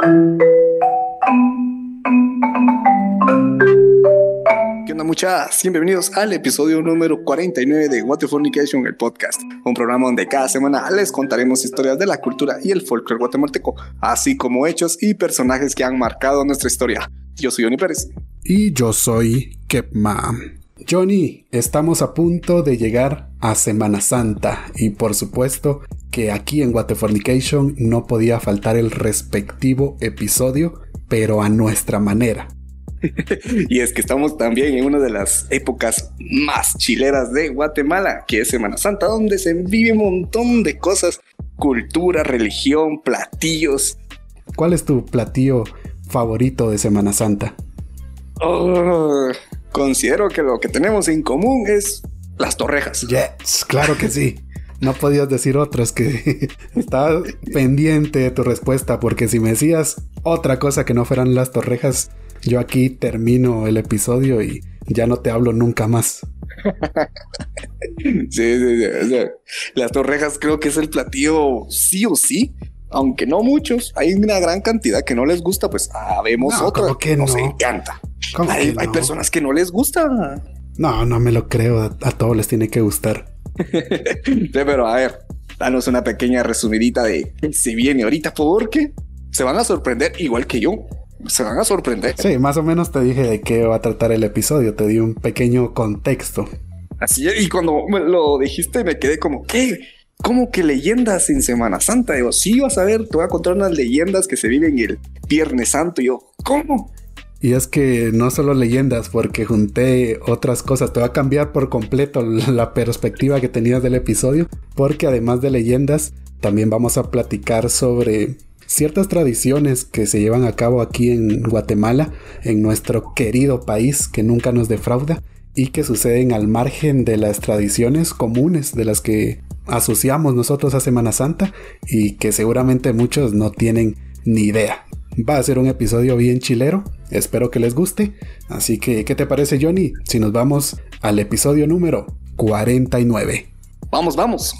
¿Qué onda muchas? Bienvenidos al episodio número 49 de What the Fornication, el podcast, un programa donde cada semana les contaremos historias de la cultura y el folclore guatemalteco, así como hechos y personajes que han marcado nuestra historia. Yo soy Johnny Pérez. Y yo soy Kepma. Johnny, estamos a punto de llegar a Semana Santa y por supuesto que aquí en Fornication no podía faltar el respectivo episodio, pero a nuestra manera. y es que estamos también en una de las épocas más chileras de Guatemala, que es Semana Santa, donde se vive un montón de cosas, cultura, religión, platillos. ¿Cuál es tu platillo favorito de Semana Santa? Oh, considero que lo que tenemos en común es las torrejas. Yes, claro que sí. No podías decir otras que estaba pendiente de tu respuesta, porque si me decías otra cosa que no fueran las torrejas, yo aquí termino el episodio y ya no te hablo nunca más. sí, sí, sí. las torrejas creo que es el platillo sí o sí. Aunque no muchos, hay una gran cantidad que no les gusta, pues habemos ah, otra que nos encanta. Hay, hay, personas que no les gusta. No, no me lo creo. A, todos les tiene que gustar. Pero a ver, danos una pequeña resumidita de si viene ahorita porque se van a sorprender igual que yo se van a sorprender. Sí, más o menos te dije de qué va a tratar el episodio, te di un pequeño contexto. Así y cuando me lo dijiste me quedé como, ¿qué? ¿Cómo que leyendas en Semana Santa? Digo, sí, vas a ver, te voy a contar unas leyendas que se viven el Viernes Santo. Y yo, ¿cómo? Y es que no solo leyendas, porque junté otras cosas. Te va a cambiar por completo la perspectiva que tenías del episodio, porque además de leyendas, también vamos a platicar sobre ciertas tradiciones que se llevan a cabo aquí en Guatemala, en nuestro querido país que nunca nos defrauda y que suceden al margen de las tradiciones comunes de las que asociamos nosotros a Semana Santa y que seguramente muchos no tienen ni idea. Va a ser un episodio bien chilero, espero que les guste, así que ¿qué te parece Johnny si nos vamos al episodio número 49? Vamos, vamos.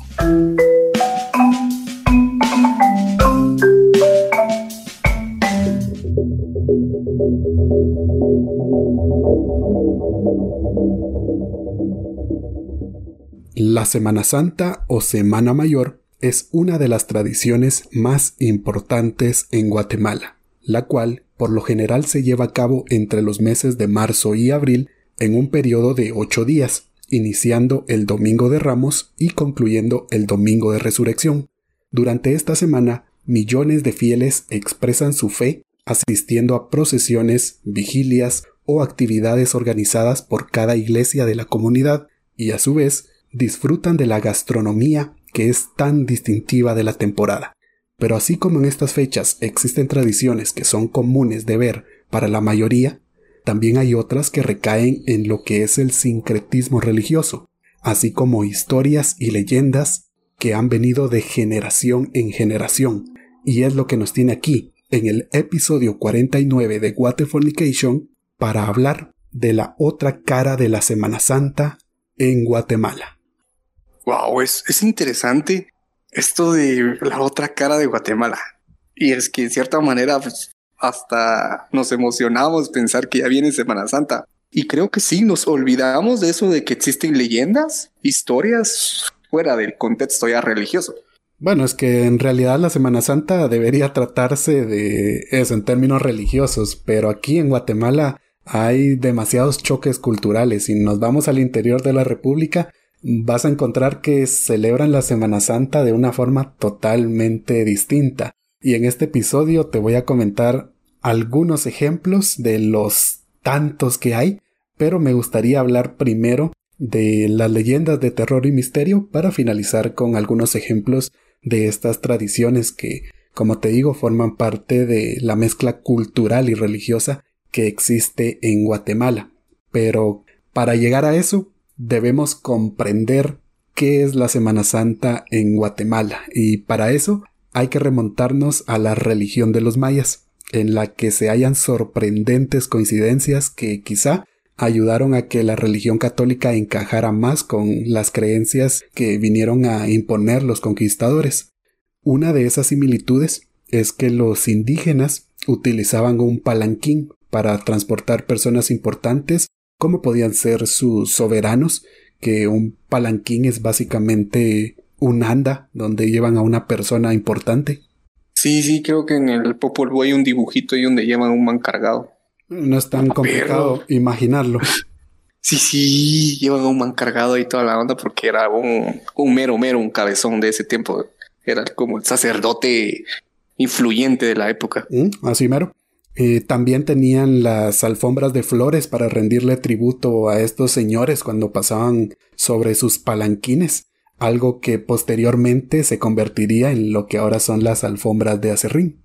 La Semana Santa o Semana Mayor es una de las tradiciones más importantes en Guatemala, la cual por lo general se lleva a cabo entre los meses de marzo y abril en un periodo de ocho días, iniciando el Domingo de Ramos y concluyendo el Domingo de Resurrección. Durante esta semana, millones de fieles expresan su fe asistiendo a procesiones, vigilias o actividades organizadas por cada iglesia de la comunidad y a su vez disfrutan de la gastronomía que es tan distintiva de la temporada. Pero así como en estas fechas existen tradiciones que son comunes de ver para la mayoría, también hay otras que recaen en lo que es el sincretismo religioso, así como historias y leyendas que han venido de generación en generación, y es lo que nos tiene aquí, en el episodio 49 de Fornication, para hablar de la otra cara de la Semana Santa en Guatemala. Wow, es, es interesante esto de la otra cara de Guatemala. Y es que en cierta manera, pues, hasta nos emocionamos pensar que ya viene Semana Santa. Y creo que sí, nos olvidamos de eso de que existen leyendas, historias fuera del contexto ya religioso. Bueno, es que en realidad la Semana Santa debería tratarse de eso en términos religiosos, pero aquí en Guatemala hay demasiados choques culturales y nos vamos al interior de la República vas a encontrar que celebran la Semana Santa de una forma totalmente distinta. Y en este episodio te voy a comentar algunos ejemplos de los tantos que hay, pero me gustaría hablar primero de las leyendas de terror y misterio para finalizar con algunos ejemplos de estas tradiciones que, como te digo, forman parte de la mezcla cultural y religiosa que existe en Guatemala. Pero para llegar a eso, debemos comprender qué es la Semana Santa en Guatemala y para eso hay que remontarnos a la religión de los mayas, en la que se hallan sorprendentes coincidencias que quizá ayudaron a que la religión católica encajara más con las creencias que vinieron a imponer los conquistadores. Una de esas similitudes es que los indígenas utilizaban un palanquín para transportar personas importantes, como podían ser sus soberanos, que un palanquín es básicamente un anda donde llevan a una persona importante. Sí, sí, creo que en el Popol Vuh hay un dibujito ahí donde llevan un man cargado. No es tan complicado imaginarlo. Sí, sí, llevan un man cargado ahí toda la onda porque era un, un mero, mero, un cabezón de ese tiempo. Era como el sacerdote influyente de la época. Mm, así mero. Eh, también tenían las alfombras de flores para rendirle tributo a estos señores cuando pasaban sobre sus palanquines, algo que posteriormente se convertiría en lo que ahora son las alfombras de acerrín.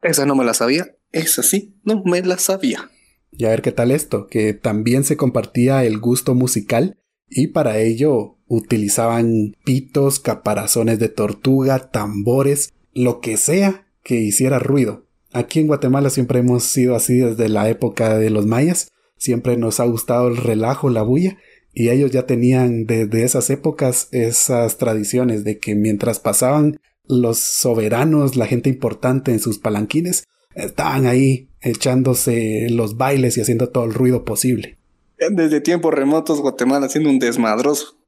Esa no me la sabía, esa sí, no me la sabía. Y a ver qué tal esto, que también se compartía el gusto musical y para ello utilizaban pitos, caparazones de tortuga, tambores, lo que sea que hiciera ruido. Aquí en Guatemala siempre hemos sido así desde la época de los mayas, siempre nos ha gustado el relajo, la bulla, y ellos ya tenían desde esas épocas esas tradiciones de que mientras pasaban los soberanos, la gente importante en sus palanquines, estaban ahí echándose los bailes y haciendo todo el ruido posible. Desde tiempos remotos Guatemala haciendo un desmadroso.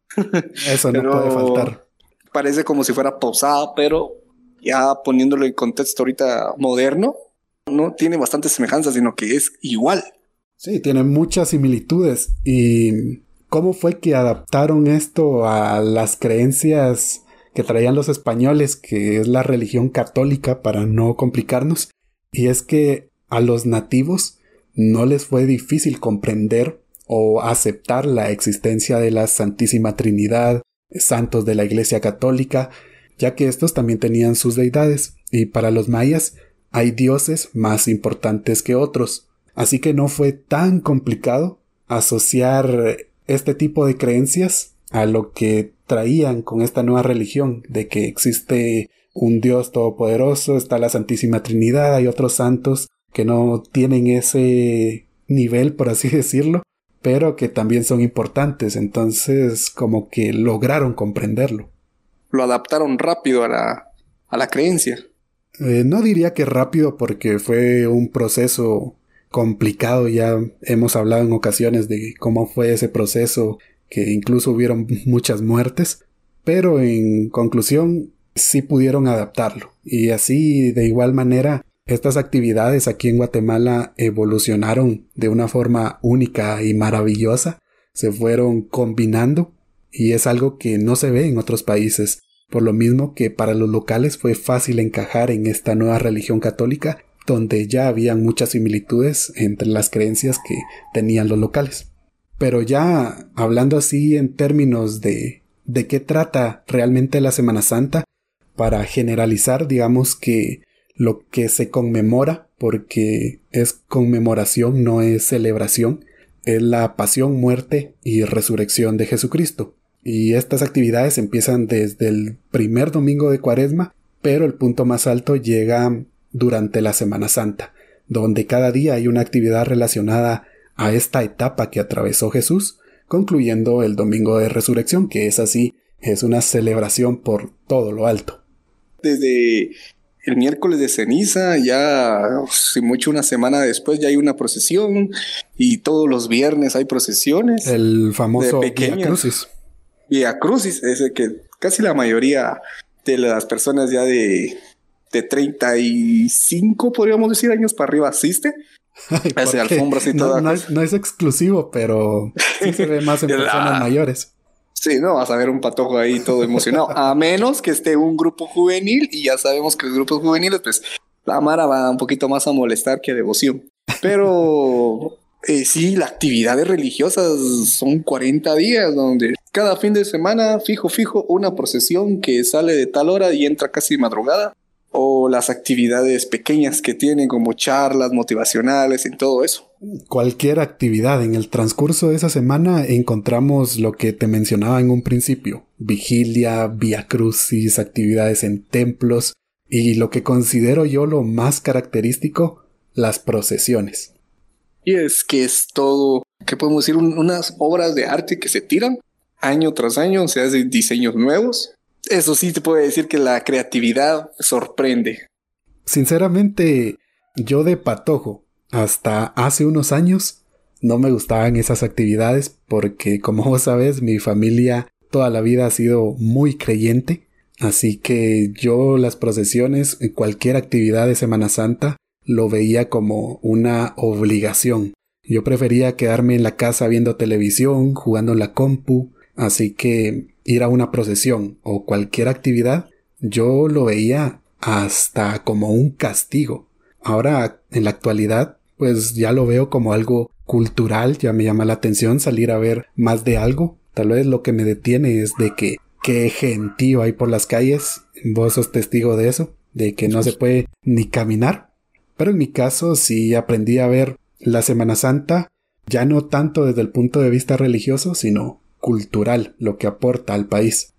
Eso no puede faltar. Parece como si fuera posada, pero ya poniéndolo en contexto ahorita moderno, no tiene bastante semejanza, sino que es igual. Sí, tiene muchas similitudes. ¿Y cómo fue que adaptaron esto a las creencias que traían los españoles, que es la religión católica, para no complicarnos? Y es que a los nativos no les fue difícil comprender o aceptar la existencia de la Santísima Trinidad, santos de la Iglesia Católica, ya que estos también tenían sus deidades, y para los mayas hay dioses más importantes que otros, así que no fue tan complicado asociar este tipo de creencias a lo que traían con esta nueva religión, de que existe un Dios todopoderoso, está la Santísima Trinidad, hay otros santos que no tienen ese nivel, por así decirlo, pero que también son importantes, entonces como que lograron comprenderlo lo adaptaron rápido a la, a la creencia. Eh, no diría que rápido porque fue un proceso complicado, ya hemos hablado en ocasiones de cómo fue ese proceso, que incluso hubieron muchas muertes, pero en conclusión sí pudieron adaptarlo. Y así, de igual manera, estas actividades aquí en Guatemala evolucionaron de una forma única y maravillosa, se fueron combinando y es algo que no se ve en otros países, por lo mismo que para los locales fue fácil encajar en esta nueva religión católica, donde ya habían muchas similitudes entre las creencias que tenían los locales. Pero ya hablando así en términos de de qué trata realmente la Semana Santa, para generalizar, digamos que lo que se conmemora, porque es conmemoración, no es celebración, es la pasión, muerte y resurrección de Jesucristo. Y estas actividades empiezan desde el primer domingo de Cuaresma, pero el punto más alto llega durante la Semana Santa, donde cada día hay una actividad relacionada a esta etapa que atravesó Jesús, concluyendo el domingo de resurrección, que es así, es una celebración por todo lo alto. Desde el miércoles de ceniza, ya si mucho una semana después ya hay una procesión y todos los viernes hay procesiones. El famoso Via Crucis. Via Crucis, ese que casi la mayoría de las personas ya de, de 35, podríamos decir, años para arriba asiste. Hace alfombras y no, no, es, exclusivo, pero sí se ve más en personas mayores. Sí, no, vas a ver un patojo ahí todo emocionado. A menos que esté un grupo juvenil y ya sabemos que los grupos juveniles, pues la Mara va un poquito más a molestar que a devoción. Pero eh, sí, las actividades religiosas son 40 días donde cada fin de semana, fijo, fijo, una procesión que sale de tal hora y entra casi madrugada. O las actividades pequeñas que tienen como charlas motivacionales y todo eso cualquier actividad. En el transcurso de esa semana encontramos lo que te mencionaba en un principio. Vigilia, via crucis, actividades en templos y lo que considero yo lo más característico, las procesiones. Y es que es todo, ¿qué podemos decir? unas obras de arte que se tiran año tras año, se hacen diseños nuevos. Eso sí te puede decir que la creatividad sorprende. Sinceramente, yo de patojo, hasta hace unos años, no me gustaban esas actividades porque, como vos sabes, mi familia toda la vida ha sido muy creyente. Así que yo las procesiones, cualquier actividad de Semana Santa, lo veía como una obligación. Yo prefería quedarme en la casa viendo televisión, jugando en la compu, así que ir a una procesión o cualquier actividad, yo lo veía hasta como un castigo. Ahora, en la actualidad, pues ya lo veo como algo cultural, ya me llama la atención salir a ver más de algo. Tal vez lo que me detiene es de que qué gentío hay por las calles. Vos sos testigo de eso, de que no se puede ni caminar. Pero en mi caso sí aprendí a ver la Semana Santa ya no tanto desde el punto de vista religioso, sino cultural, lo que aporta al país.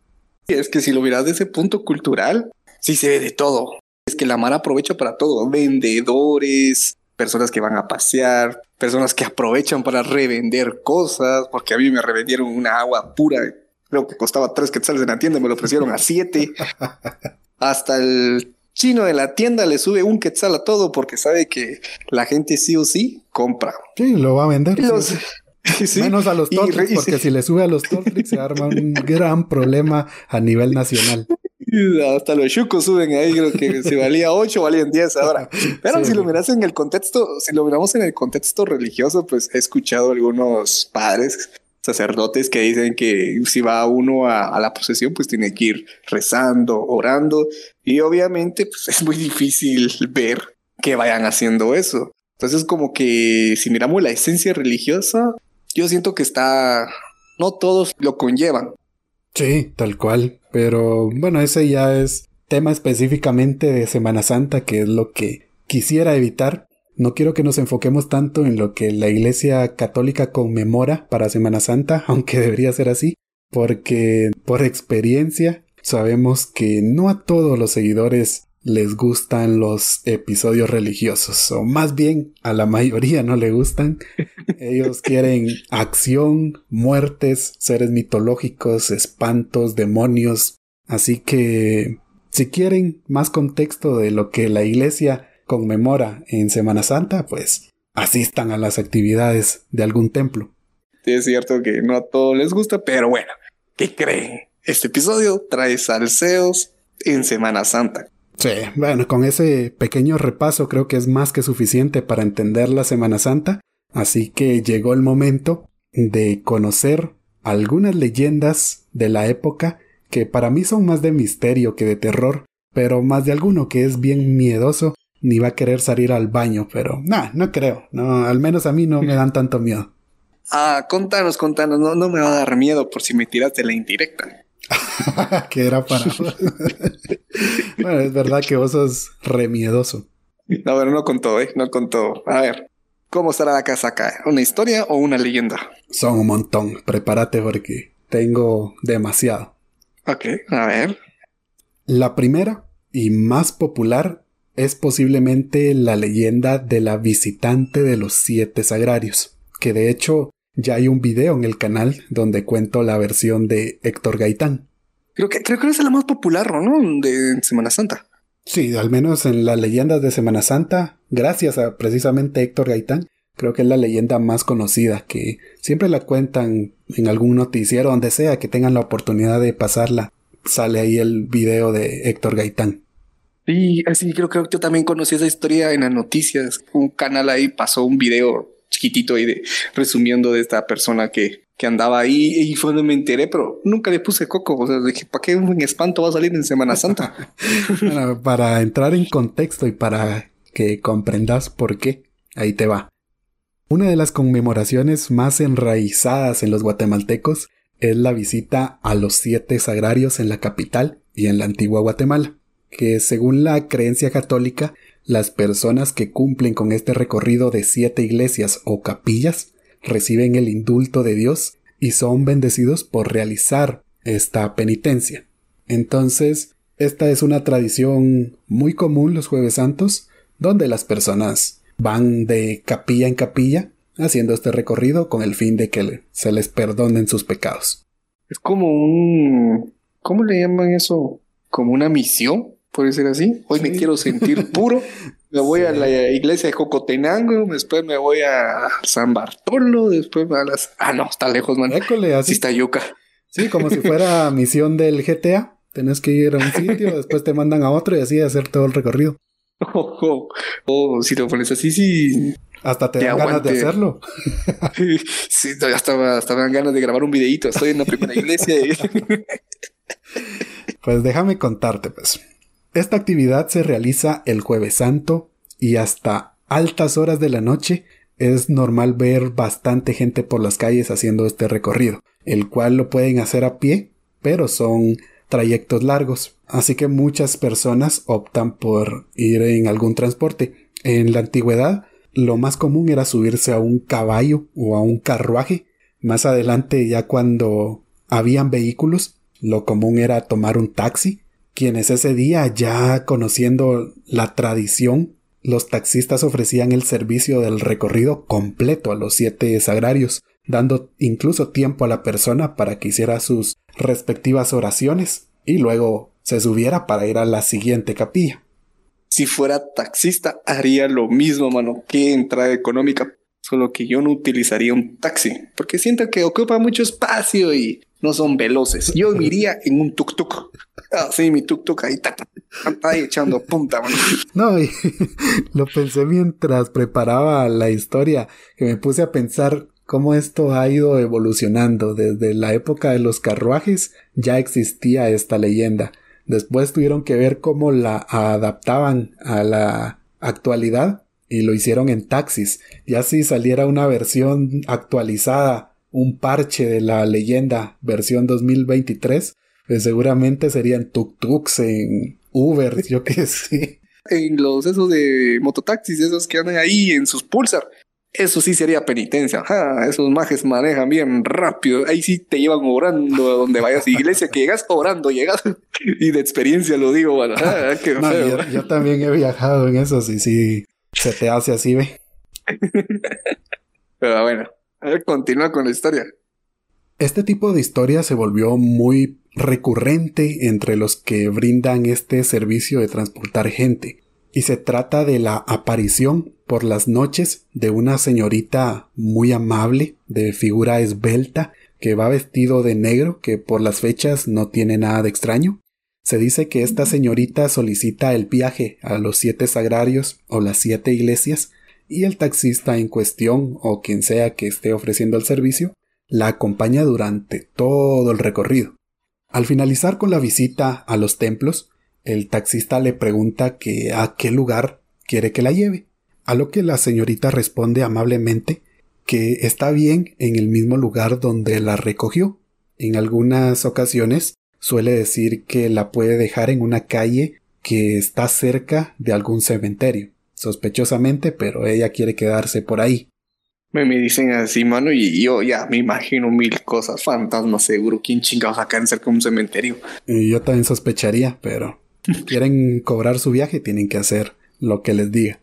Es que si lo miras desde ese punto cultural, sí se ve de todo. Es que la mar aprovecha para todo. Vendedores, personas que van a pasear, personas que aprovechan para revender cosas, porque a mí me revendieron una agua pura, creo que costaba tres quetzales en la tienda, me lo ofrecieron a siete. Hasta el chino de la tienda le sube un quetzal a todo porque sabe que la gente sí o sí compra. Sí, lo va a vender. Menos a los Tortrix, porque si le sube a los Tortrix se arma un gran problema a nivel nacional. Hasta los chucos suben ahí, creo que si valía 8, valían 10 ahora. Pero si lo miras en el contexto, si lo miramos en el contexto religioso, pues he escuchado algunos padres, sacerdotes que dicen que si va uno a, la procesión, pues tiene que ir rezando, orando. Y obviamente, pues es muy difícil ver que vayan haciendo eso. Entonces, como que si miramos la esencia religiosa, yo siento que está, no todos lo conllevan. Sí, tal cual. Pero bueno, ese ya es tema específicamente de Semana Santa, que es lo que quisiera evitar. No quiero que nos enfoquemos tanto en lo que la Iglesia Católica conmemora para Semana Santa, aunque debería ser así, porque por experiencia sabemos que no a todos los seguidores les gustan los episodios religiosos, o más bien a la mayoría no le gustan. Ellos quieren acción, muertes, seres mitológicos, espantos, demonios. Así que, si quieren más contexto de lo que la iglesia conmemora en Semana Santa, pues asistan a las actividades de algún templo. es cierto que no a todos les gusta, pero bueno, ¿qué creen? Este episodio trae salseos en Semana Santa. Sí, bueno, con ese pequeño repaso creo que es más que suficiente para entender la Semana Santa, así que llegó el momento de conocer algunas leyendas de la época que para mí son más de misterio que de terror, pero más de alguno que es bien miedoso ni va a querer salir al baño, pero nah, no creo, no, al menos a mí no me dan tanto miedo. Ah, contanos, contanos, no, no me va a dar miedo por si me tiraste la indirecta. que era para. bueno, es verdad que vos sos remiedoso. No, pero no contó, ¿eh? No contó. A ver, ¿cómo estará la casa acá? ¿Una historia o una leyenda? Son un montón. Prepárate porque tengo demasiado. Ok, a ver. La primera y más popular es posiblemente la leyenda de la visitante de los siete sagrarios, que de hecho ya hay un video en el canal donde cuento la versión de Héctor Gaitán. Creo que, creo que es la más popular, ¿no? De Semana Santa. Sí, al menos en las leyendas de Semana Santa, gracias a precisamente Héctor Gaitán, creo que es la leyenda más conocida, que siempre la cuentan en algún noticiero, donde sea que tengan la oportunidad de pasarla. Sale ahí el video de Héctor Gaitán. Sí, así creo, que yo también conocí esa historia en las noticias. Un canal ahí pasó un video chiquitito ahí de resumiendo de esta persona que, que andaba ahí y fue donde me enteré, pero nunca le puse coco. O sea, dije, ¿para qué un espanto va a salir en Semana Santa? para entrar en contexto y para que comprendas por qué, ahí te va. Una de las conmemoraciones más enraizadas en los guatemaltecos es la visita a los siete sagrarios en la capital y en la antigua Guatemala, que según la creencia católica las personas que cumplen con este recorrido de siete iglesias o capillas reciben el indulto de Dios y son bendecidos por realizar esta penitencia. Entonces, esta es una tradición muy común los jueves santos, donde las personas van de capilla en capilla haciendo este recorrido con el fin de que se les perdonen sus pecados. Es como un... ¿Cómo le llaman eso? ¿Como una misión? Puede ser así. Hoy me quiero sentir puro. Me voy a la iglesia de Cocotenango, después me voy a San Bartolo, después a las... Ah, no, está lejos, man. École, así. Sí está yuca. Sí, como si fuera misión del GTA. Tenés que ir a un sitio, después te mandan a otro y así hacer todo el recorrido. Oh, oh, oh, si lo pones así, sí. Hasta te, dan ganas de hacerlo. sí, hasta, hasta me dan ganas de grabar un videito. Estoy en la primera iglesia. Y... pues déjame contarte, pues. Esta actividad se realiza el jueves santo y hasta altas horas de la noche es normal ver bastante gente por las calles haciendo este recorrido, el cual lo pueden hacer a pie, pero son trayectos largos, así que muchas personas optan por ir en algún transporte. En la antigüedad, lo más común era subirse a un caballo o a un carruaje. Más adelante, ya cuando habían vehículos, lo común era tomar un taxi quienes ese día, ya conociendo la tradición, los taxistas ofrecían el servicio del recorrido completo a los siete sagrarios, dando incluso tiempo a la persona para que hiciera sus respectivas oraciones y luego se subiera para ir a la siguiente capilla. Si fuera taxista, haría lo mismo, mano. Qué entrada económica. Solo que yo no utilizaría un taxi, porque siento que ocupa mucho espacio y no son veloces. Yo iría en un tuk-tuk. Ah, sí, mi tuk-tuk ahí está, ahí echando punta. No, y lo pensé mientras preparaba la historia, que me puse a pensar cómo esto ha ido evolucionando. Desde la época de los carruajes ya existía esta leyenda. Después tuvieron que ver cómo la adaptaban a la actualidad y lo hicieron en taxis. Y así saliera una versión actualizada un parche de la leyenda versión 2023, pues seguramente serían tuk-tuks en Uber, yo qué sé. En los esos de mototaxis, esos que andan ahí en sus pulsar. Eso sí sería penitencia. esos majes manejan bien rápido. Ahí sí te llevan orando a donde vayas. Iglesia que llegas orando, llegas. y de experiencia lo digo, bueno. yo, también he viajado en eso, y sí se te hace así, ve. Pero bueno, continúa con la historia. Este tipo de historia se volvió muy recurrente entre los que brindan este servicio de transportar gente, y se trata de la aparición por las noches de una señorita muy amable, de figura esbelta, que va vestido de negro, que por las fechas no tiene nada de extraño. Se dice que esta señorita solicita el viaje a los siete sagrarios o las siete iglesias y el taxista en cuestión o quien sea que esté ofreciendo el servicio la acompaña durante todo el recorrido. Al finalizar con la visita a los templos, el taxista le pregunta que a qué lugar quiere que la lleve, a lo que la señorita responde amablemente que está bien en el mismo lugar donde la recogió. En algunas ocasiones suele decir que la puede dejar en una calle que está cerca de algún cementerio sospechosamente, pero ella quiere quedarse por ahí. Me, me dicen así, mano, y yo ya me imagino mil cosas, fantasmas seguro, quién chingados acá en cerca de un cementerio. Y yo también sospecharía, pero quieren cobrar su viaje, tienen que hacer lo que les diga.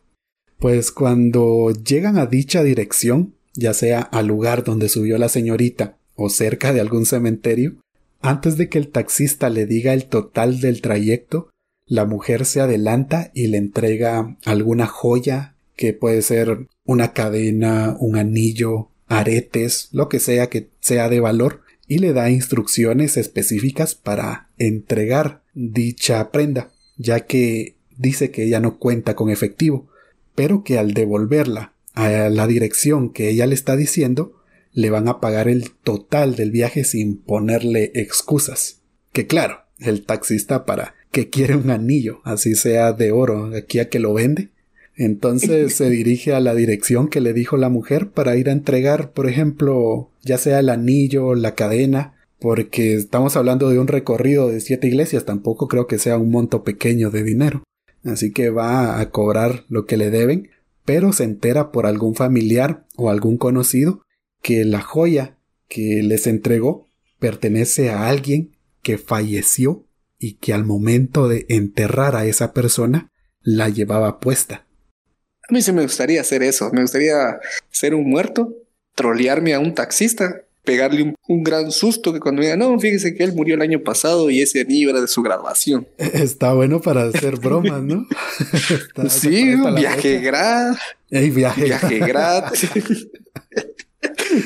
Pues cuando llegan a dicha dirección, ya sea al lugar donde subió la señorita o cerca de algún cementerio, antes de que el taxista le diga el total del trayecto, la mujer se adelanta y le entrega alguna joya que puede ser una cadena, un anillo, aretes, lo que sea que sea de valor, y le da instrucciones específicas para entregar dicha prenda, ya que dice que ella no cuenta con efectivo, pero que al devolverla a la dirección que ella le está diciendo, le van a pagar el total del viaje sin ponerle excusas. Que claro, el taxista para que quiere un anillo, así sea de oro, aquí a que lo vende. Entonces se dirige a la dirección que le dijo la mujer para ir a entregar, por ejemplo, ya sea el anillo, la cadena, porque estamos hablando de un recorrido de siete iglesias, tampoco creo que sea un monto pequeño de dinero. Así que va a cobrar lo que le deben, pero se entera por algún familiar o algún conocido que la joya que les entregó pertenece a alguien que falleció y que al momento de enterrar a esa persona la llevaba puesta. A mí sí me gustaría hacer eso, me gustaría ser un muerto, trolearme a un taxista pegarle un, gran susto que cuando diga, no, fíjese que él murió el año pasado y ese año era de su graduación. Está bueno para hacer bromas, ¿no? sí, viaje gratis. viaje. Viaje gratis.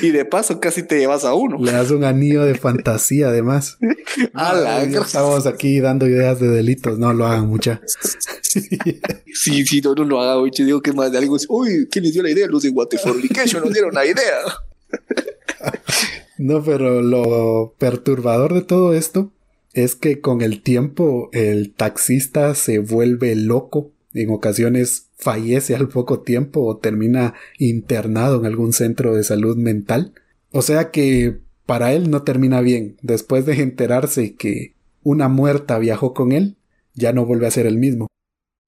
Y de paso casi te llevas a uno. Le das un anillo de fantasía además. estamos aquí dando ideas de delitos, no lo hagan mucha. sí, sí, no, no lo hagan, oye, digo que más de algo. Uy, ¿quién les dio la idea? Los de Waterfornication nos dieron la idea. no, pero lo perturbador de todo esto es que con el tiempo el taxista se vuelve loco en ocasiones fallece al poco tiempo o termina internado en algún centro de salud mental. O sea que para él no termina bien. Después de enterarse que una muerta viajó con él, ya no vuelve a ser el mismo.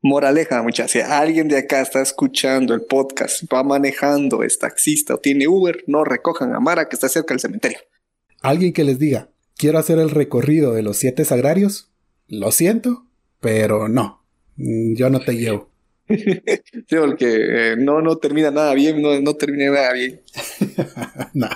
Moraleja, muchachos, si alguien de acá está escuchando el podcast, va manejando, es taxista o tiene Uber, no recojan a Mara que está cerca del cementerio. Alguien que les diga, quiero hacer el recorrido de los siete sagrarios, lo siento, pero no, yo no te llevo. sí, porque eh, no, no termina nada bien, no, no termina nada bien. no,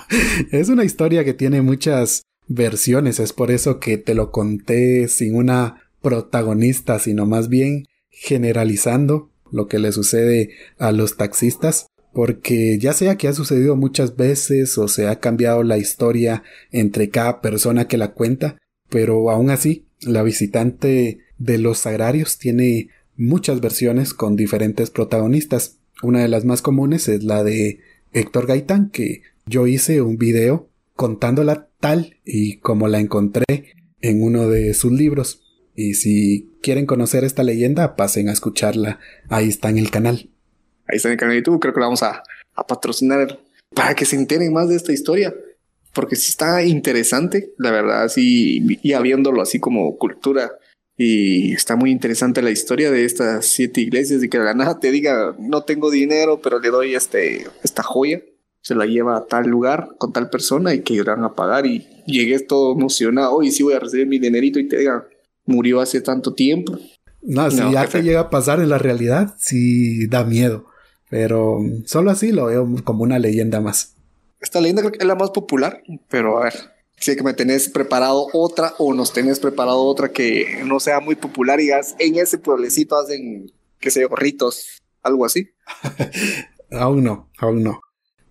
es una historia que tiene muchas versiones, es por eso que te lo conté sin una protagonista, sino más bien generalizando lo que le sucede a los taxistas, porque ya sea que ha sucedido muchas veces o se ha cambiado la historia entre cada persona que la cuenta, pero aún así, la visitante de los agrarios tiene muchas versiones con diferentes protagonistas. Una de las más comunes es la de Héctor Gaitán, que yo hice un video contándola tal y como la encontré en uno de sus libros. Y si quieren conocer esta leyenda, pasen a escucharla. Ahí está en el canal. Ahí está en el canal de YouTube. Creo que la vamos a, patrocinar para que se enteren más de esta historia. Porque sí está interesante, la verdad, así, y habiéndolo así como cultura y está muy interesante la historia de estas siete iglesias y que la nada te diga, no tengo dinero, pero le doy este, esta joya. Se la lleva a tal lugar con tal persona y que irán a pagar. Y llegues todo emocionado y sí voy a recibir mi dinerito y te diga, murió hace tanto tiempo. No, si ya te llega a pasar en la realidad, sí da miedo. Pero solo así lo veo como una leyenda más. Esta leyenda creo que es la más popular, pero a ver, si que me tenés preparado otra o nos tenés preparado otra que no sea muy popular y en ese pueblecito hacen, qué sé yo, ritos, algo así. aún no, aún no.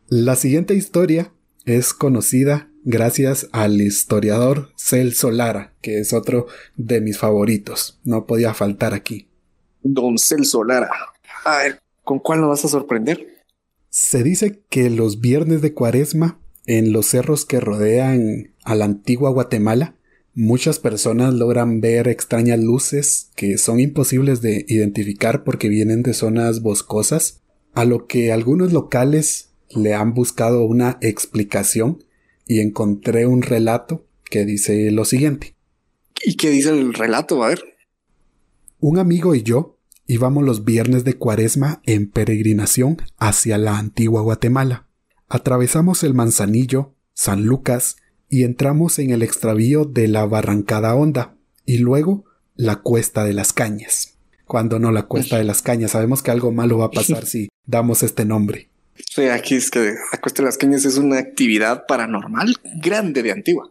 La siguiente historia es conocida gracias al historiador Celso Lara, que es otro de mis favoritos. No podía faltar aquí. Don Celso Lara. A ver, ¿con cuál nos vas a sorprender? Se dice que los viernes de cuaresma en los cerros que rodean a la antigua Guatemala, muchas personas logran ver extrañas luces que son imposibles de identificar porque vienen de zonas boscosas, a lo que algunos locales le han buscado una explicación y encontré un relato que dice lo siguiente. ¿Y qué dice el relato? A ver. Un amigo y yo íbamos los viernes de cuaresma en peregrinación hacia la antigua Guatemala. Atravesamos el Manzanillo, San Lucas y entramos en el extravío de la Barrancada Honda y luego la Cuesta de las Cañas. Cuando no la Cuesta de las Cañas, sabemos que algo malo va a pasar si damos este nombre. Sí, aquí es que la Cuesta de las Cañas es una actividad paranormal grande de Antigua.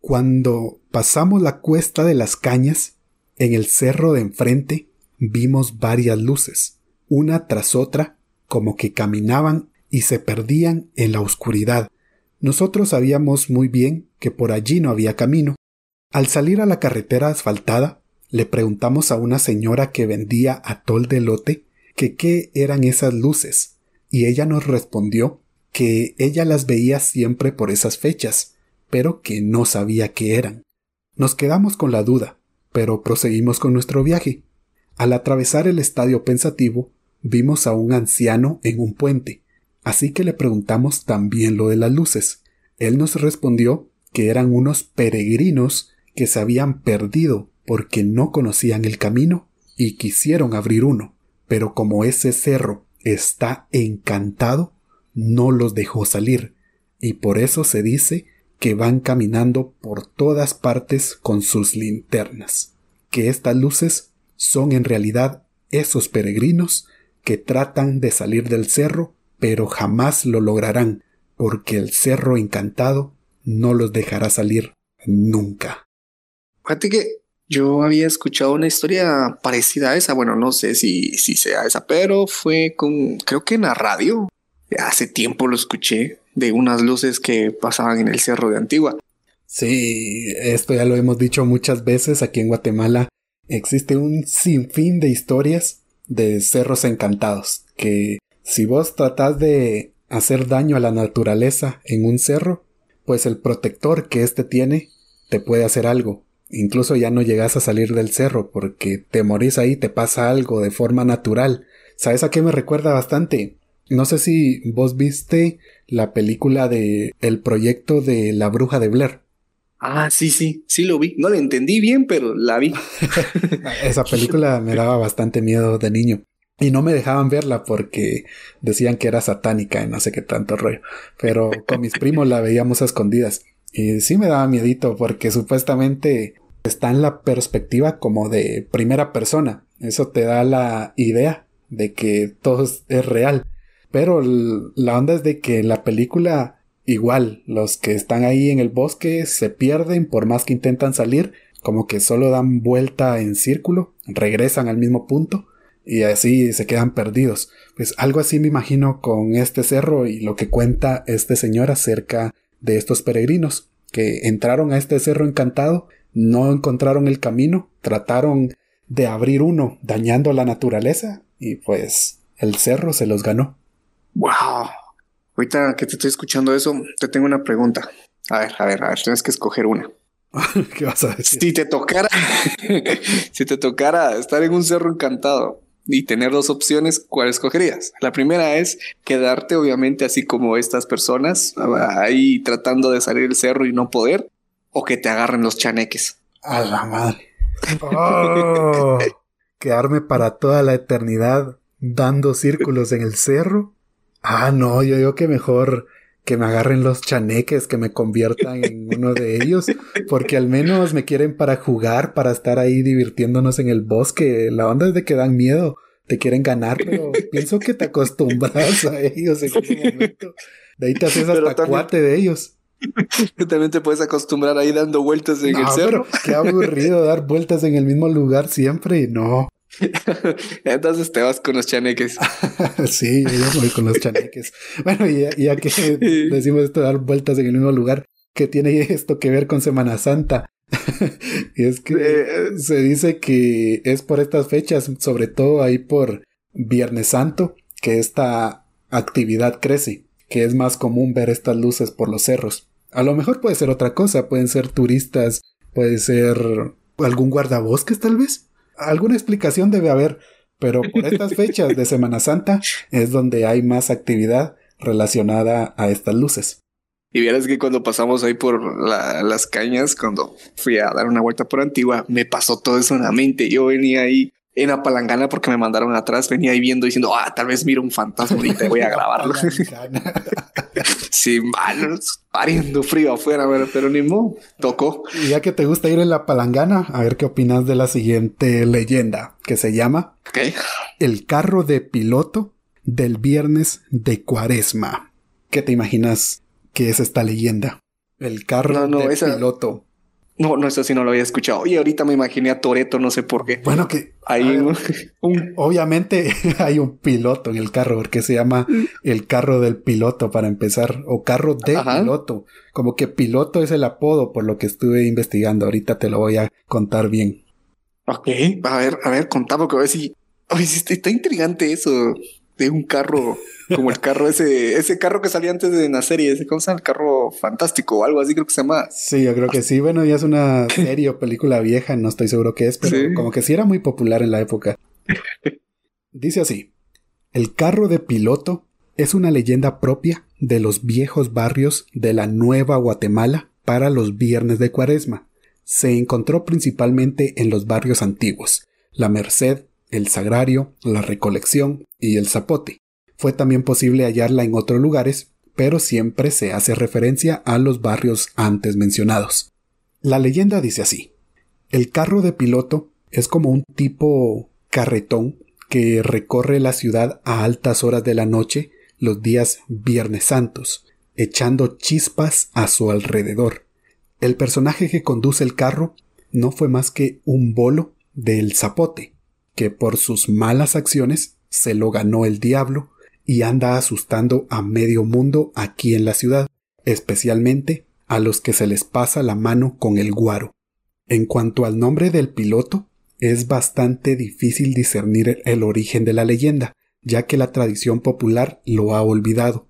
Cuando pasamos la Cuesta de las Cañas, en el cerro de enfrente vimos varias luces, una tras otra, como que caminaban y se perdían en la oscuridad. Nosotros sabíamos muy bien que por allí no había camino. Al salir a la carretera asfaltada, le preguntamos a una señora que vendía atol de lote que qué eran esas luces, y ella nos respondió que ella las veía siempre por esas fechas, pero que no sabía qué eran. Nos quedamos con la duda, pero proseguimos con nuestro viaje. Al atravesar el estadio pensativo, vimos a un anciano en un puente, Así que le preguntamos también lo de las luces. Él nos respondió que eran unos peregrinos que se habían perdido porque no conocían el camino y quisieron abrir uno, pero como ese cerro está encantado, no los dejó salir, y por eso se dice que van caminando por todas partes con sus linternas, que estas luces son en realidad esos peregrinos que tratan de salir del cerro pero jamás lo lograrán, porque el cerro encantado no los dejará salir nunca. Fíjate que yo había escuchado una historia parecida a esa. Bueno, no sé si, si sea esa, pero fue con, creo que en la radio. Hace tiempo lo escuché de unas luces que pasaban en el cerro de Antigua. Sí, esto ya lo hemos dicho muchas veces aquí en Guatemala. Existe un sinfín de historias de cerros encantados que si vos tratás de hacer daño a la naturaleza en un cerro, pues el protector que éste tiene te puede hacer algo. Incluso ya no llegas a salir del cerro porque te morís ahí, te pasa algo de forma natural. ¿Sabes a qué me recuerda bastante? No sé si vos viste la película de El proyecto de la bruja de Blair. Ah, sí, sí, sí lo vi. No la entendí bien, pero la vi. Esa película me daba bastante miedo de niño. Y no me dejaban verla porque decían que era satánica y no sé qué tanto rollo. Pero con mis primos la veíamos a escondidas. Y sí me daba miedito porque supuestamente está en la perspectiva como de primera persona. Eso te da la idea de que todo es real. Pero la onda es de que la película igual los que están ahí en el bosque se pierden por más que intentan salir, como que solo dan vuelta en círculo, regresan al mismo punto y así se quedan perdidos. Pues algo así me imagino con este cerro y lo que cuenta este señor acerca de estos peregrinos que entraron a este cerro encantado, no encontraron el camino, trataron de abrir uno dañando la naturaleza y pues el cerro se los ganó. Wow. Ahorita que te estoy escuchando eso, te tengo una pregunta. A ver, a ver, a ver, tienes que escoger una. ¿Qué vas a decir? Si te tocara, si te tocara estar en un cerro encantado y tener dos opciones, ¿cuál escogerías? La primera es quedarte, obviamente, así como estas personas, ahí tratando de salir del cerro y no poder, o que te agarren los chaneques. A la madre. Oh, quedarme para toda la eternidad dando círculos en el cerro. Ah, no, yo digo que mejor que me agarren los chaneques, que me conviertan en uno de ellos, porque al menos me quieren para jugar, para estar ahí divirtiéndonos en el bosque. La onda es de que dan miedo, te quieren ganar, pero pienso que te acostumbras a ellos en ese momento. De ahí te haces hasta cuate de ellos. También te puedes acostumbrar ahí dando vueltas en el cerro. qué aburrido dar vueltas en el mismo lugar siempre. No. Entonces te vas con los chaneques. sí, yo voy con los chaneques. Bueno, y ya, que decimos esto de dar vueltas en el mismo lugar, ¿qué tiene esto que ver con Semana Santa? y es que eh, se dice que es por estas fechas, sobre todo ahí por Viernes Santo, que esta actividad crece, que es más común ver estas luces por los cerros. A lo mejor puede ser otra cosa, pueden ser turistas, puede ser algún guardabosques tal vez alguna explicación debe haber, pero por estas fechas de Semana Santa es donde hay más actividad relacionada a estas luces. Y vieras que cuando pasamos ahí por las cañas, cuando fui a dar una vuelta por Antigua, me pasó todo eso en la mente. Yo venía ahí en la palangana porque me mandaron atrás, venía ahí viendo diciendo, ah, tal vez miro un fantasma y voy a grabarlo. Sin malos, pariendo frío afuera, pero ni modo, tocó. Y ya que te gusta ir en la palangana, a ver qué opinas de la siguiente leyenda que se llama El carro de piloto del viernes de cuaresma. ¿Qué te imaginas que es esta leyenda? El carro de piloto no, no, eso sí no lo había escuchado. Y ahorita me imaginé a Toreto, no sé por qué. Bueno, que hay un, obviamente hay un piloto en el carro, porque se llama el carro del piloto para empezar, o carro de piloto. Como que piloto es el apodo por lo que estuve investigando. Ahorita te lo voy a contar bien. Ok, a ver, a ver, contame que a ver si. Oye, está intrigante eso de un carro como el carro ese, ese carro que salía antes de la serie, ese, ¿cómo se llama? El carro fantástico o algo así creo que se llama. Sí, yo creo que sí. Bueno, ya es una serie o película vieja, no estoy seguro qué es, pero como que sí era muy popular en la época. Dice así: El carro de piloto es una leyenda propia de los viejos barrios de la Nueva Guatemala para los viernes de Cuaresma. Se encontró principalmente en los barrios antiguos, La Merced, el Sagrario, la Recolección y el Zapote. Fue también posible hallarla en otros lugares, pero siempre se hace referencia a los barrios antes mencionados. La leyenda dice así. El carro de piloto es como un tipo carretón que recorre la ciudad a altas horas de la noche los días Viernes Santos. echando chispas a su alrededor. El personaje que conduce el carro no fue más que un bolo del zapote, que por sus malas acciones se lo ganó el diablo y anda asustando a medio mundo aquí en la ciudad, especialmente a los que se les pasa la mano con el guaro. En cuanto al nombre del piloto, es bastante difícil discernir el origen de la leyenda, ya que la tradición popular lo ha olvidado.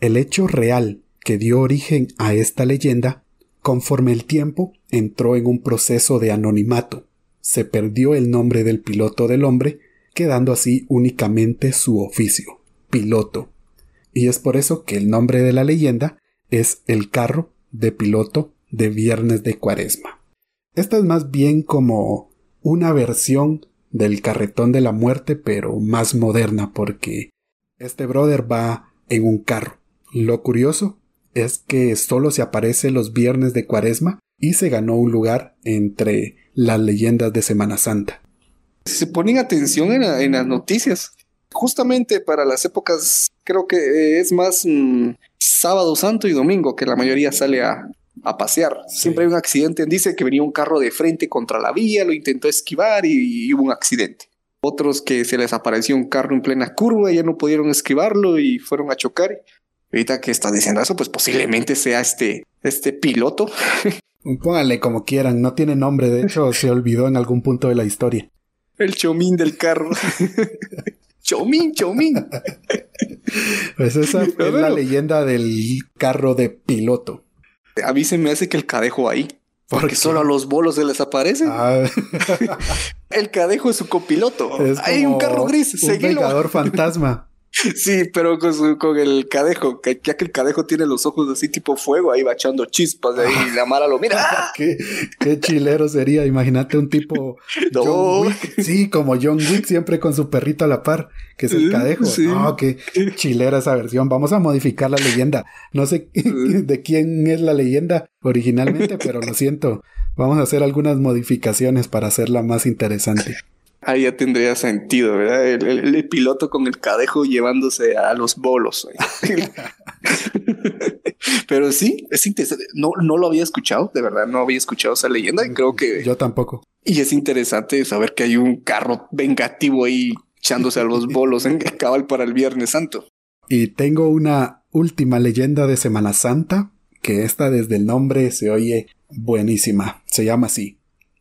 El hecho real que dio origen a esta leyenda, conforme el tiempo entró en un proceso de anonimato. Se perdió el nombre del piloto del hombre, quedando así únicamente su oficio, piloto. Y es por eso que el nombre de la leyenda es el carro de piloto de Viernes de Cuaresma. Esta es más bien como una versión del carretón de la muerte, pero más moderna, porque este brother va en un carro. Lo curioso es que solo se aparece los viernes de cuaresma y se ganó un lugar entre las leyendas de Semana Santa. Si se ponen atención en, las noticias, justamente para las épocas, creo que es más mm, sábado santo y domingo que la mayoría sale a, a pasear. Siempre hay un accidente. Dice que venía un carro de frente contra la vía, lo intentó esquivar y, hubo un accidente. Otros que se les apareció un carro en plena curva y ya no pudieron esquivarlo y fueron a chocar. Ahorita que está diciendo eso, pues posiblemente sea este, este piloto. Póngale como quieran, no tiene nombre, de hecho se olvidó en algún punto de la historia. El chomín del carro. chomín, chomín. Pues esa es la leyenda del carro de piloto. A mí se me hace que el cadejo ahí. Porque solo a los bolos se les aparece. Ah. el cadejo es su copiloto. Hay un carro gris. Un vengador fantasma. Sí, pero con, con el cadejo, que, ya que el cadejo tiene los ojos así tipo fuego, ahí va echando chispas de ahí y la Mara lo mira. qué, qué chilero sería, imagínate un tipo John Sí, como John Wick, siempre con su perrito a la par, que es el cadejo. No, qué chilera esa versión. Vamos a modificar la leyenda. No sé de quién es la leyenda originalmente, pero lo siento. Vamos a hacer algunas modificaciones para hacerla más interesante. Ahí ya tendría sentido, ¿verdad? El, piloto con el cadejo llevándose a los bolos. Pero sí, es interesante. No, no lo había escuchado, de verdad, no había escuchado esa leyenda y creo que... Yo tampoco. Y es interesante saber que hay un carro vengativo ahí echándose a los bolos en cabal para el Viernes Santo. Y tengo una última leyenda de Semana Santa, que esta desde el nombre se oye buenísima. Se llama así.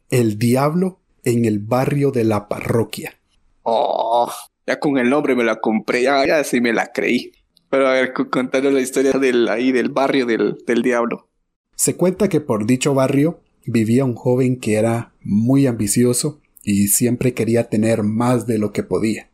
El diablo en el barrio de la parroquia. Oh, ya con el nombre me la compré, ya, ya sí me la creí. Pero a ver, contando la historia del, ahí del barrio del, del diablo. Se cuenta que por dicho barrio vivía un joven que era muy ambicioso y siempre quería tener más de lo que podía.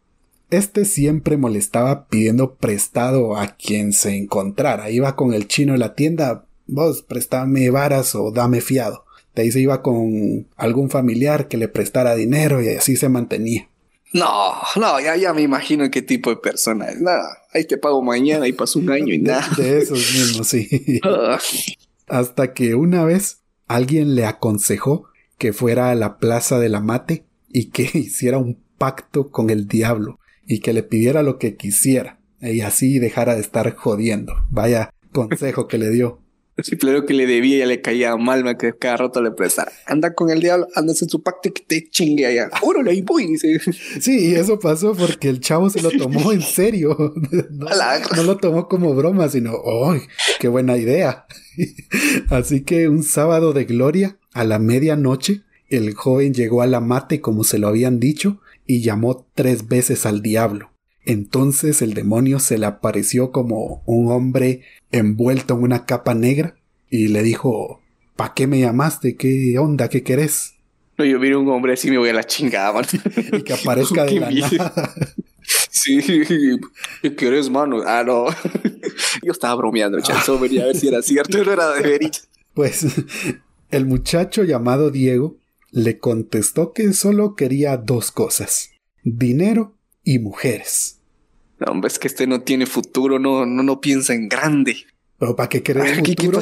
Este siempre molestaba pidiendo prestado a quien se encontrara. Iba con el chino en la tienda, vos préstame varas o dame fiado. De ahí se iba con algún familiar que le prestara dinero y así se mantenía. No, no, ya, ya me imagino qué tipo de persona es. Nada, ahí te pago mañana y pasó un año y nada. De, esos mismos, sí. Hasta que una vez alguien le aconsejó que fuera a la plaza de la mate y que hiciera un pacto con el diablo y que le pidiera lo que quisiera y así dejara de estar jodiendo. Vaya consejo que le dio. Sí, claro que le debía, ya le caía mal, que cada rato le prestara. Anda con el diablo, andas en su pacto que te chingue allá. Órale, ahí voy, dice. Sí, y eso pasó porque el chavo se lo tomó en serio. No, lo tomó como broma, sino, ¡ay, qué buena idea! Así que un sábado de gloria, a la medianoche, el joven llegó a la mate como se lo habían dicho y llamó tres veces al diablo. Entonces el demonio se le apareció como un hombre envuelto en una capa negra y le dijo, ¿pa qué me llamaste? ¿Qué onda? ¿Qué querés? No, yo vi un hombre así me voy a la chingada, Y que aparezca de la nada. Sí, ¿qué querés, mano? Ah, no. Yo estaba bromeando, chaval. venía a ver si era cierto, no era de verita. Pues el muchacho llamado Diego le contestó que solo quería dos cosas: dinero y mujeres. No, hombre, es que este no tiene futuro, no, no, no piensa en grande. Pero ¿para qué crees futuro?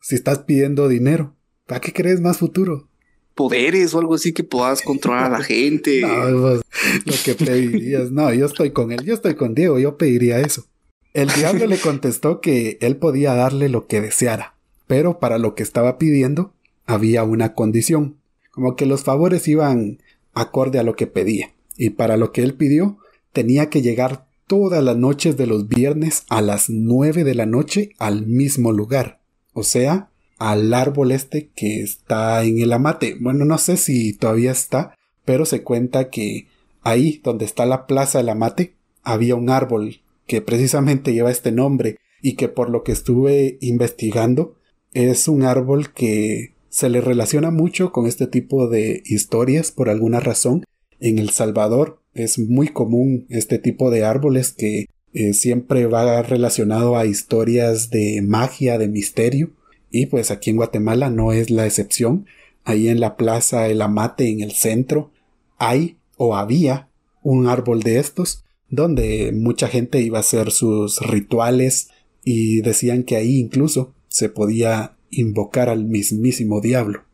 si estás pidiendo dinero, ¿para qué crees más futuro? Poderes o algo así que puedas controlar a la gente. no, pues, lo que pedirías. No, yo estoy con él, yo estoy con Diego, yo pediría eso. El diablo le contestó que él podía darle lo que deseara, pero para lo que estaba pidiendo había una condición, como que los favores iban acorde a lo que pedía, y para lo que él pidió tenía que llegar todas las noches de los viernes a las nueve de la noche al mismo lugar, o sea, al árbol este que está en el amate. Bueno, no sé si todavía está, pero se cuenta que ahí donde está la plaza del amate había un árbol que precisamente lleva este nombre y que por lo que estuve investigando es un árbol que se le relaciona mucho con este tipo de historias por alguna razón. En El Salvador es muy común este tipo de árboles que eh, siempre va relacionado a historias de magia, de misterio. Y pues aquí en Guatemala no es la excepción. Ahí en la plaza El Amate, en el centro, hay o había un árbol de estos donde mucha gente iba a hacer sus rituales y decían que ahí incluso se podía invocar al mismísimo diablo.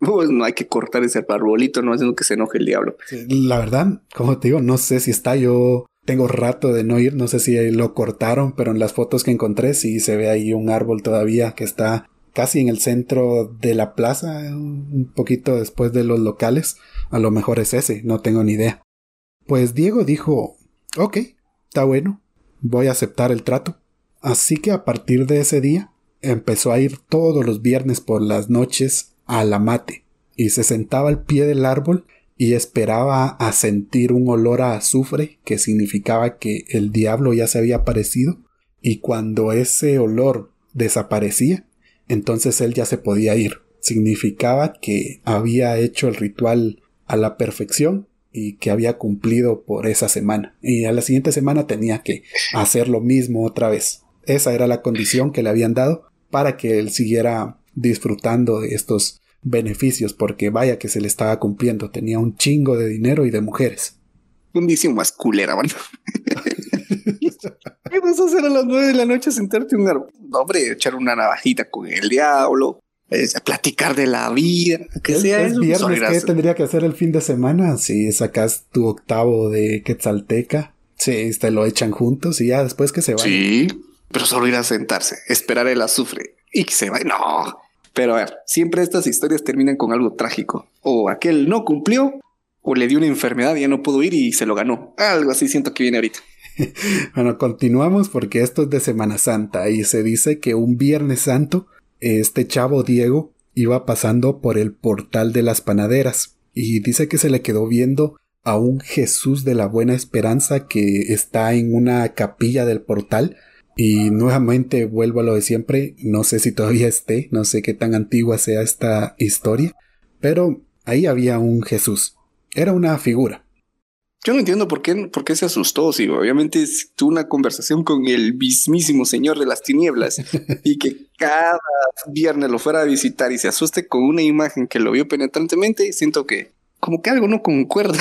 Pues no hay que cortar ese arbolito, no haciendo que se enoje el diablo. La verdad, como te digo, no sé si está yo. Tengo rato de no ir, no sé si lo cortaron, pero en las fotos que encontré sí se ve ahí un árbol todavía que está casi en el centro de la plaza, un poquito después de los locales. A lo mejor es ese, no tengo ni idea. Pues Diego dijo, ok, está bueno, voy a aceptar el trato. Así que a partir de ese día empezó a ir todos los viernes por las noches a la mate y se sentaba al pie del árbol y esperaba a sentir un olor a azufre que significaba que el diablo ya se había aparecido y cuando ese olor desaparecía entonces él ya se podía ir. Significaba que había hecho el ritual a la perfección y que había cumplido por esa semana. Y a la siguiente semana tenía que hacer lo mismo otra vez. Esa era la condición que le habían dado para que él siguiera disfrutando de estos beneficios, porque vaya que se le estaba cumpliendo, tenía un chingo de dinero y de mujeres. Condición más culera, mano. ¿Qué vas a hacer a las nueve de la noche sentarte un árbol? hombre, echar una navajita con el diablo, platicar de la vida, que sea es viernes, ¿qué tendría que hacer el fin de semana? Si sacas tu octavo de Quetzalteca, sí, te lo echan juntos y ya después que se vayan. Sí, pero solo ir a sentarse, esperar el azufre y que se vaya. No. Pero a ver, siempre estas historias terminan con algo trágico. O aquel no cumplió, o le dio una enfermedad y ya no pudo ir y se lo ganó. Algo así siento que viene ahorita. bueno, continuamos porque esto es de Semana Santa y se dice que un Viernes Santo este chavo Diego iba pasando por el portal de las panaderas y dice que se le quedó viendo a un Jesús de la Buena Esperanza que está en una capilla del portal y nuevamente vuelvo a lo de siempre, no sé si todavía esté, no sé qué tan antigua sea esta historia, pero ahí había un Jesús. Era una figura. Yo no entiendo por qué, por qué se asustó, si obviamente tuvo una conversación con el mismísimo señor de las tinieblas y que cada viernes lo fuera a visitar y se asuste con una imagen que lo vio penetrantemente, siento que como que algo no concuerda.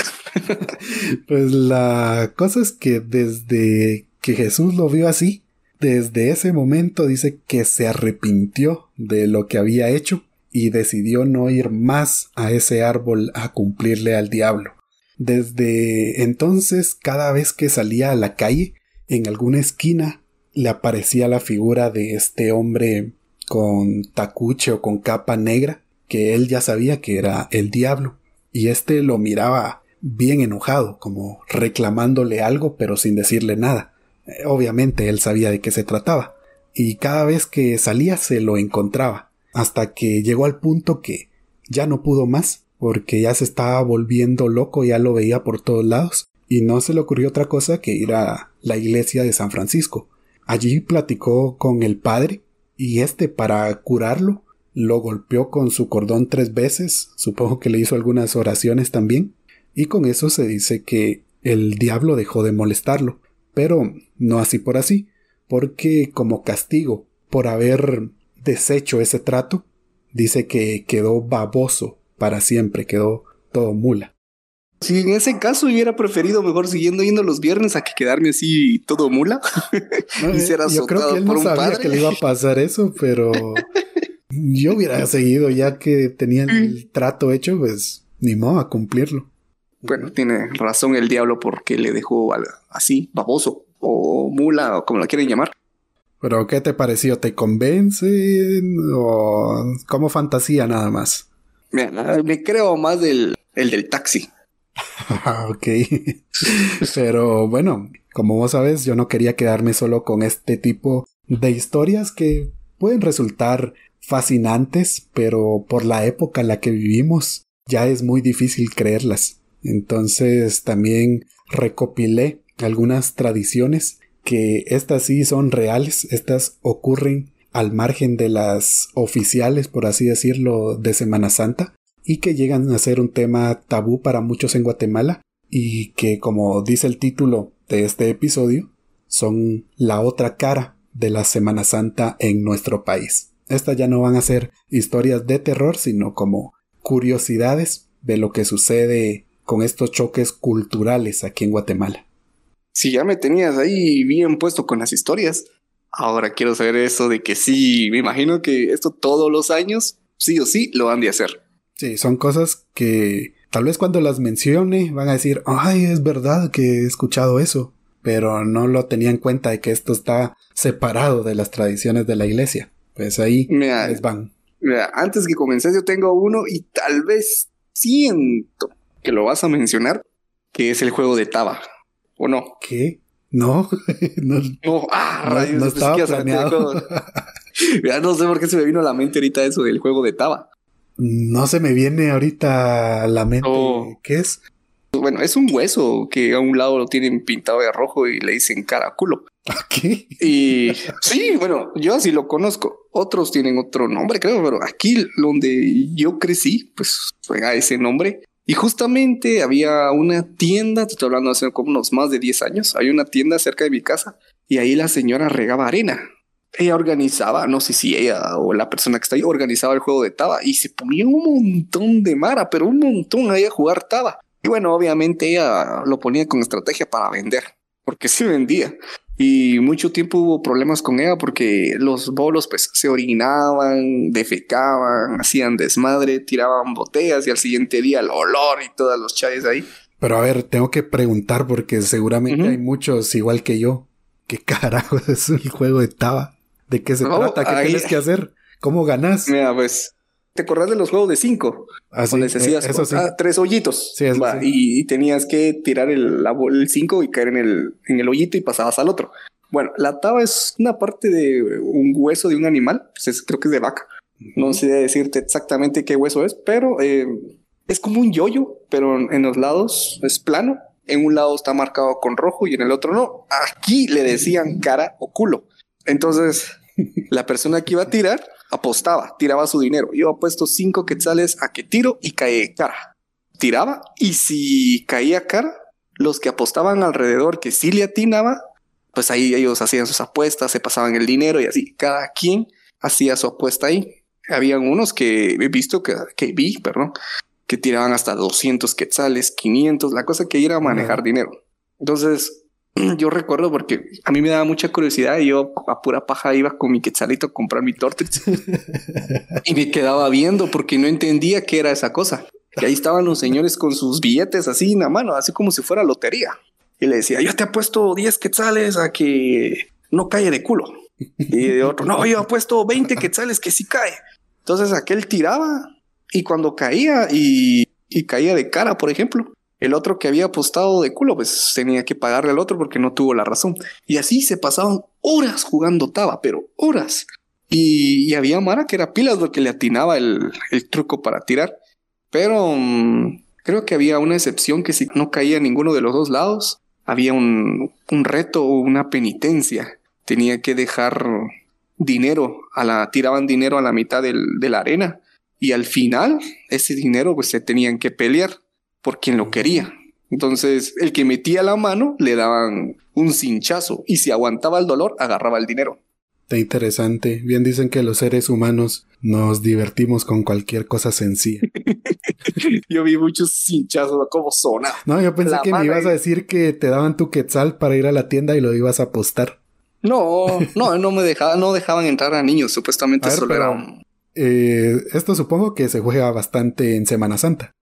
pues la cosa es que desde que Jesús lo vio así, desde ese momento dice que se arrepintió de lo que había hecho y decidió no ir más a ese árbol a cumplirle al diablo. Desde entonces, cada vez que salía a la calle, en alguna esquina, le aparecía la figura de este hombre con tacuche o con capa negra, que él ya sabía que era el diablo, y éste lo miraba bien enojado, como reclamándole algo pero sin decirle nada. Obviamente él sabía de qué se trataba, y cada vez que salía se lo encontraba, hasta que llegó al punto que ya no pudo más, porque ya se estaba volviendo loco, ya lo veía por todos lados, y no se le ocurrió otra cosa que ir a la iglesia de San Francisco. Allí platicó con el padre, y este para curarlo lo golpeó con su cordón tres veces, supongo que le hizo algunas oraciones también, y con eso se dice que el diablo dejó de molestarlo, pero no así por así, porque como castigo por haber deshecho ese trato, dice que quedó baboso para siempre, quedó todo mula. Si en ese caso hubiera preferido mejor siguiendo yendo los viernes a que quedarme así todo mula y ser Yo creo que él no sabía que le iba a pasar eso, pero yo hubiera seguido ya que tenía el trato hecho, pues ni modo a cumplirlo. Bueno, tiene razón el diablo porque le dejó así, baboso. O mula o como lo quieren llamar. Pero ¿qué te pareció? ¿Te convence o como fantasía nada más? me creo más del el del taxi. ok. Pero bueno, como vos sabes, yo no quería quedarme solo con este tipo de historias que pueden resultar fascinantes, pero por la época en la que vivimos ya es muy difícil creerlas. Entonces también recopilé algunas tradiciones que estas sí son reales, estas ocurren al margen de las oficiales, por así decirlo, de Semana Santa, y que llegan a ser un tema tabú para muchos en Guatemala, y que, como dice el título de este episodio, son la otra cara de la Semana Santa en nuestro país. Estas ya no van a ser historias de terror, sino como curiosidades de lo que sucede con estos choques culturales aquí en Guatemala. Si ya me tenías ahí bien puesto con las historias, ahora quiero saber eso de que sí, me imagino que esto todos los años, sí o sí, lo han de hacer. Sí, son cosas que tal vez cuando las mencione van a decir, ay, es verdad que he escuchado eso, pero no lo tenía en cuenta de que esto está separado de las tradiciones de la iglesia. Pues ahí les van. Mira, antes que comences yo tengo uno y tal vez siento que lo vas a mencionar, que es el juego de Taba, ¿o no? ¿Qué? No, no, no, ah, no, estaba planeado. ya no sé por qué se me vino a la mente ahorita eso del juego de Taba. No se me viene ahorita a la mente. Oh. ¿Qué es? Bueno, es un hueso que a un lado lo tienen pintado de rojo y le dicen caraculo. ¿Qué? Y sí, bueno, yo así lo conozco. Otros tienen otro nombre, creo, pero aquí donde yo crecí, pues a ese nombre. Y justamente había una tienda, te estoy hablando hace como unos más de 10 años, hay una tienda cerca de mi casa y ahí la señora regaba arena. Ella organizaba, no sé si ella o la persona que está ahí organizaba el juego de Taba y se ponía un montón de mara, pero un montón ahí a jugar Taba. Y bueno, obviamente ella lo ponía con estrategia para vender, porque se vendía. Y mucho tiempo hubo problemas con ella porque los bolos pues se orinaban, defecaban, hacían desmadre, tiraban botellas y al siguiente día el olor y todos los chayes ahí. Pero a ver, tengo que preguntar porque seguramente hay muchos igual que yo. ¿Qué carajo es el juego de Taba? ¿De qué se trata? ¿Qué tienes que hacer? ¿Cómo ganas? Mira, pues ¿Te acordás de los juegos de cinco? Ah, donde hacías ah, tres hoyitos. y, tenías que tirar el, el cinco y caer en el, en el hoyito y pasabas al otro. Bueno, la taba es una parte de un hueso de un animal. Pues creo que es de vaca. No sé decirte exactamente qué hueso es, pero eh, es como un yoyo, pero en los lados es plano. En un lado está marcado con rojo y en el otro no. Aquí le decían cara o culo. Entonces, la persona que iba a tirar apostaba, tiraba su dinero. Yo apuesto cinco quetzales a que tiro y cae cara. Tiraba y si caía cara, los que apostaban alrededor que sí le atinaba, pues ahí ellos hacían sus apuestas, se pasaban el dinero y así. Cada quien hacía su apuesta ahí. Habían unos que he visto que, que vi, perdón, que tiraban hasta 200 quetzales, 500, la cosa que era a manejar dinero. Entonces, yo recuerdo porque a mí me daba mucha curiosidad y yo a pura paja iba con mi quetzalito a comprar mi tortrix y me quedaba viendo porque no entendía qué era esa cosa. Y ahí estaban los señores con sus billetes así en la mano, así como si fuera lotería. Y le decía, yo te apuesto 10 quetzales a que no cae de culo. Y de otro, no, yo apuesto 20 quetzales que sí cae. Entonces aquel tiraba y cuando caía y, y caía de cara, por ejemplo, el otro que había apostado de culo, pues tenía que pagarle al otro porque no tuvo la razón. Y así se pasaban horas jugando taba, pero horas. Y, había Mara que era pilas porque le atinaba el, truco para tirar. Pero mm, creo que había una excepción que si no caía ninguno de los dos lados, había un, un reto o una penitencia. Tenía que dejar dinero a la, tiraban dinero a la mitad del, de la arena. Y al final, ese dinero pues se tenían que pelear por quien lo quería. Entonces, el que metía la mano le daban un cinchazo y si aguantaba el dolor, agarraba el dinero. Está interesante. Bien dicen que los seres humanos nos divertimos con cualquier cosa sencilla. yo vi muchos cinchazos como zona. No, yo pensé que me ibas a decir que te daban tu quetzal para ir a la tienda y lo ibas a apostar. No, no, no me dejaban, no dejaban entrar a niños, supuestamente solo era eh, esto supongo que se juega bastante en Semana Santa.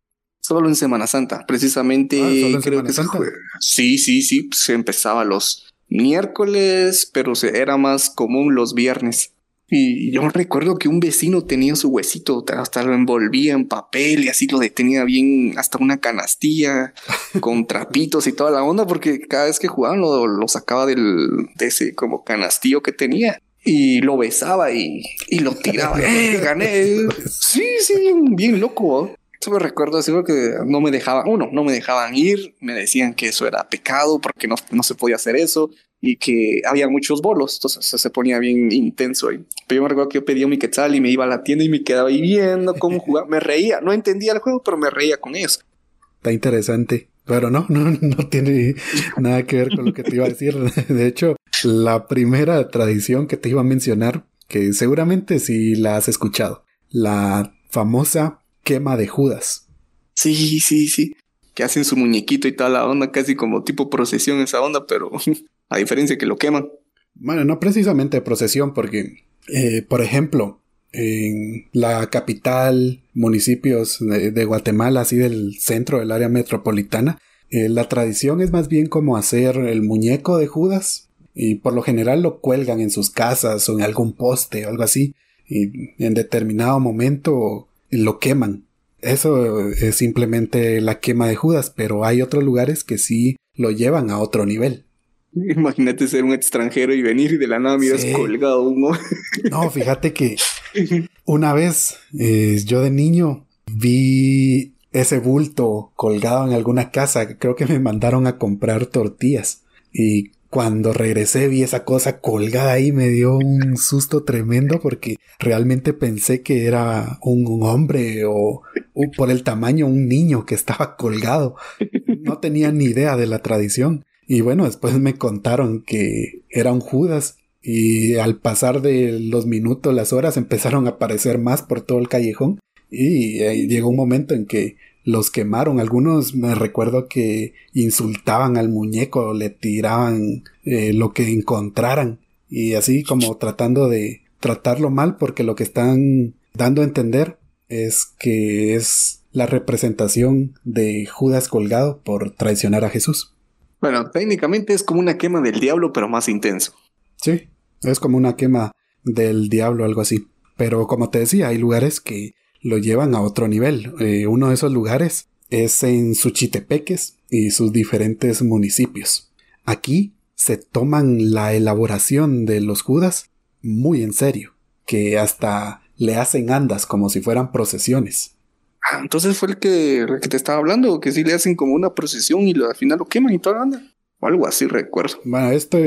Solo en Semana Santa, precisamente. Ah, creo que Santa? Sí, sí, sí. Se empezaba los miércoles, pero era más común los viernes. Y yo recuerdo que un vecino tenía su huesito, hasta lo envolvía en papel y así lo detenía bien, hasta una canastilla con trapitos y toda la onda, porque cada vez que jugaban lo, sacaba del, de ese como canastillo que tenía y lo besaba y, y lo tiraba. ¡Eh, gané! Sí, sí, bien, loco. Eso me recuerdo así que no me dejaban, uno, no me dejaban ir, me decían que eso era pecado porque no, no se podía hacer eso y que había muchos bolos, entonces se ponía bien intenso ahí. Pero yo me recuerdo que yo pedía mi quetzal y me iba a la tienda y me quedaba ahí viendo cómo jugaba, me reía, no entendía el juego, pero me reía con ellos. Está interesante, pero no, no, no tiene nada que ver con lo que te iba a decir. De hecho, la primera tradición que te iba a mencionar, que seguramente sí la has escuchado, la famosa quema de Judas. Sí, sí, sí. Que hacen su muñequito y toda la onda, casi como tipo procesión esa onda, pero a diferencia que lo queman. Bueno, no precisamente procesión, porque, eh, por ejemplo, en la capital, municipios de, Guatemala, así del centro del área metropolitana, eh, la tradición es más bien como hacer el muñeco de Judas y por lo general lo cuelgan en sus casas o en algún poste o algo así y en determinado momento lo queman. Eso es simplemente la quema de Judas, pero hay otros lugares que sí lo llevan a otro nivel. Imagínate ser un extranjero y venir y de la nada miras colgado humo. No, fíjate que una vez eh, yo de niño vi ese bulto colgado en alguna casa. Creo que me mandaron a comprar tortillas. Y cuando regresé vi esa cosa colgada ahí, me dio un susto tremendo porque realmente pensé que era un, hombre o, por el tamaño un niño que estaba colgado. No tenía ni idea de la tradición. Y bueno, después me contaron que era un Judas y al pasar de los minutos, las horas, empezaron a aparecer más por todo el callejón y llegó un momento en que los quemaron. Algunos me recuerdo que insultaban al muñeco, le tiraban eh, lo que encontraran y así como tratando de tratarlo mal porque lo que están dando a entender es que es la representación de Judas colgado por traicionar a Jesús. Bueno, técnicamente es como una quema del diablo, pero más intenso. Sí, es como una quema del diablo, algo así. Pero como te decía, hay lugares que lo llevan a otro nivel. Eh, uno de esos lugares es en Suchitepeques y sus diferentes municipios. Aquí se toman la elaboración de los judas muy en serio, que hasta le hacen andas como si fueran procesiones. Ah, entonces fue el que, que te estaba hablando, que sí le hacen como una procesión y al final lo queman y toda la anda. O algo así recuerdo. Bueno, esto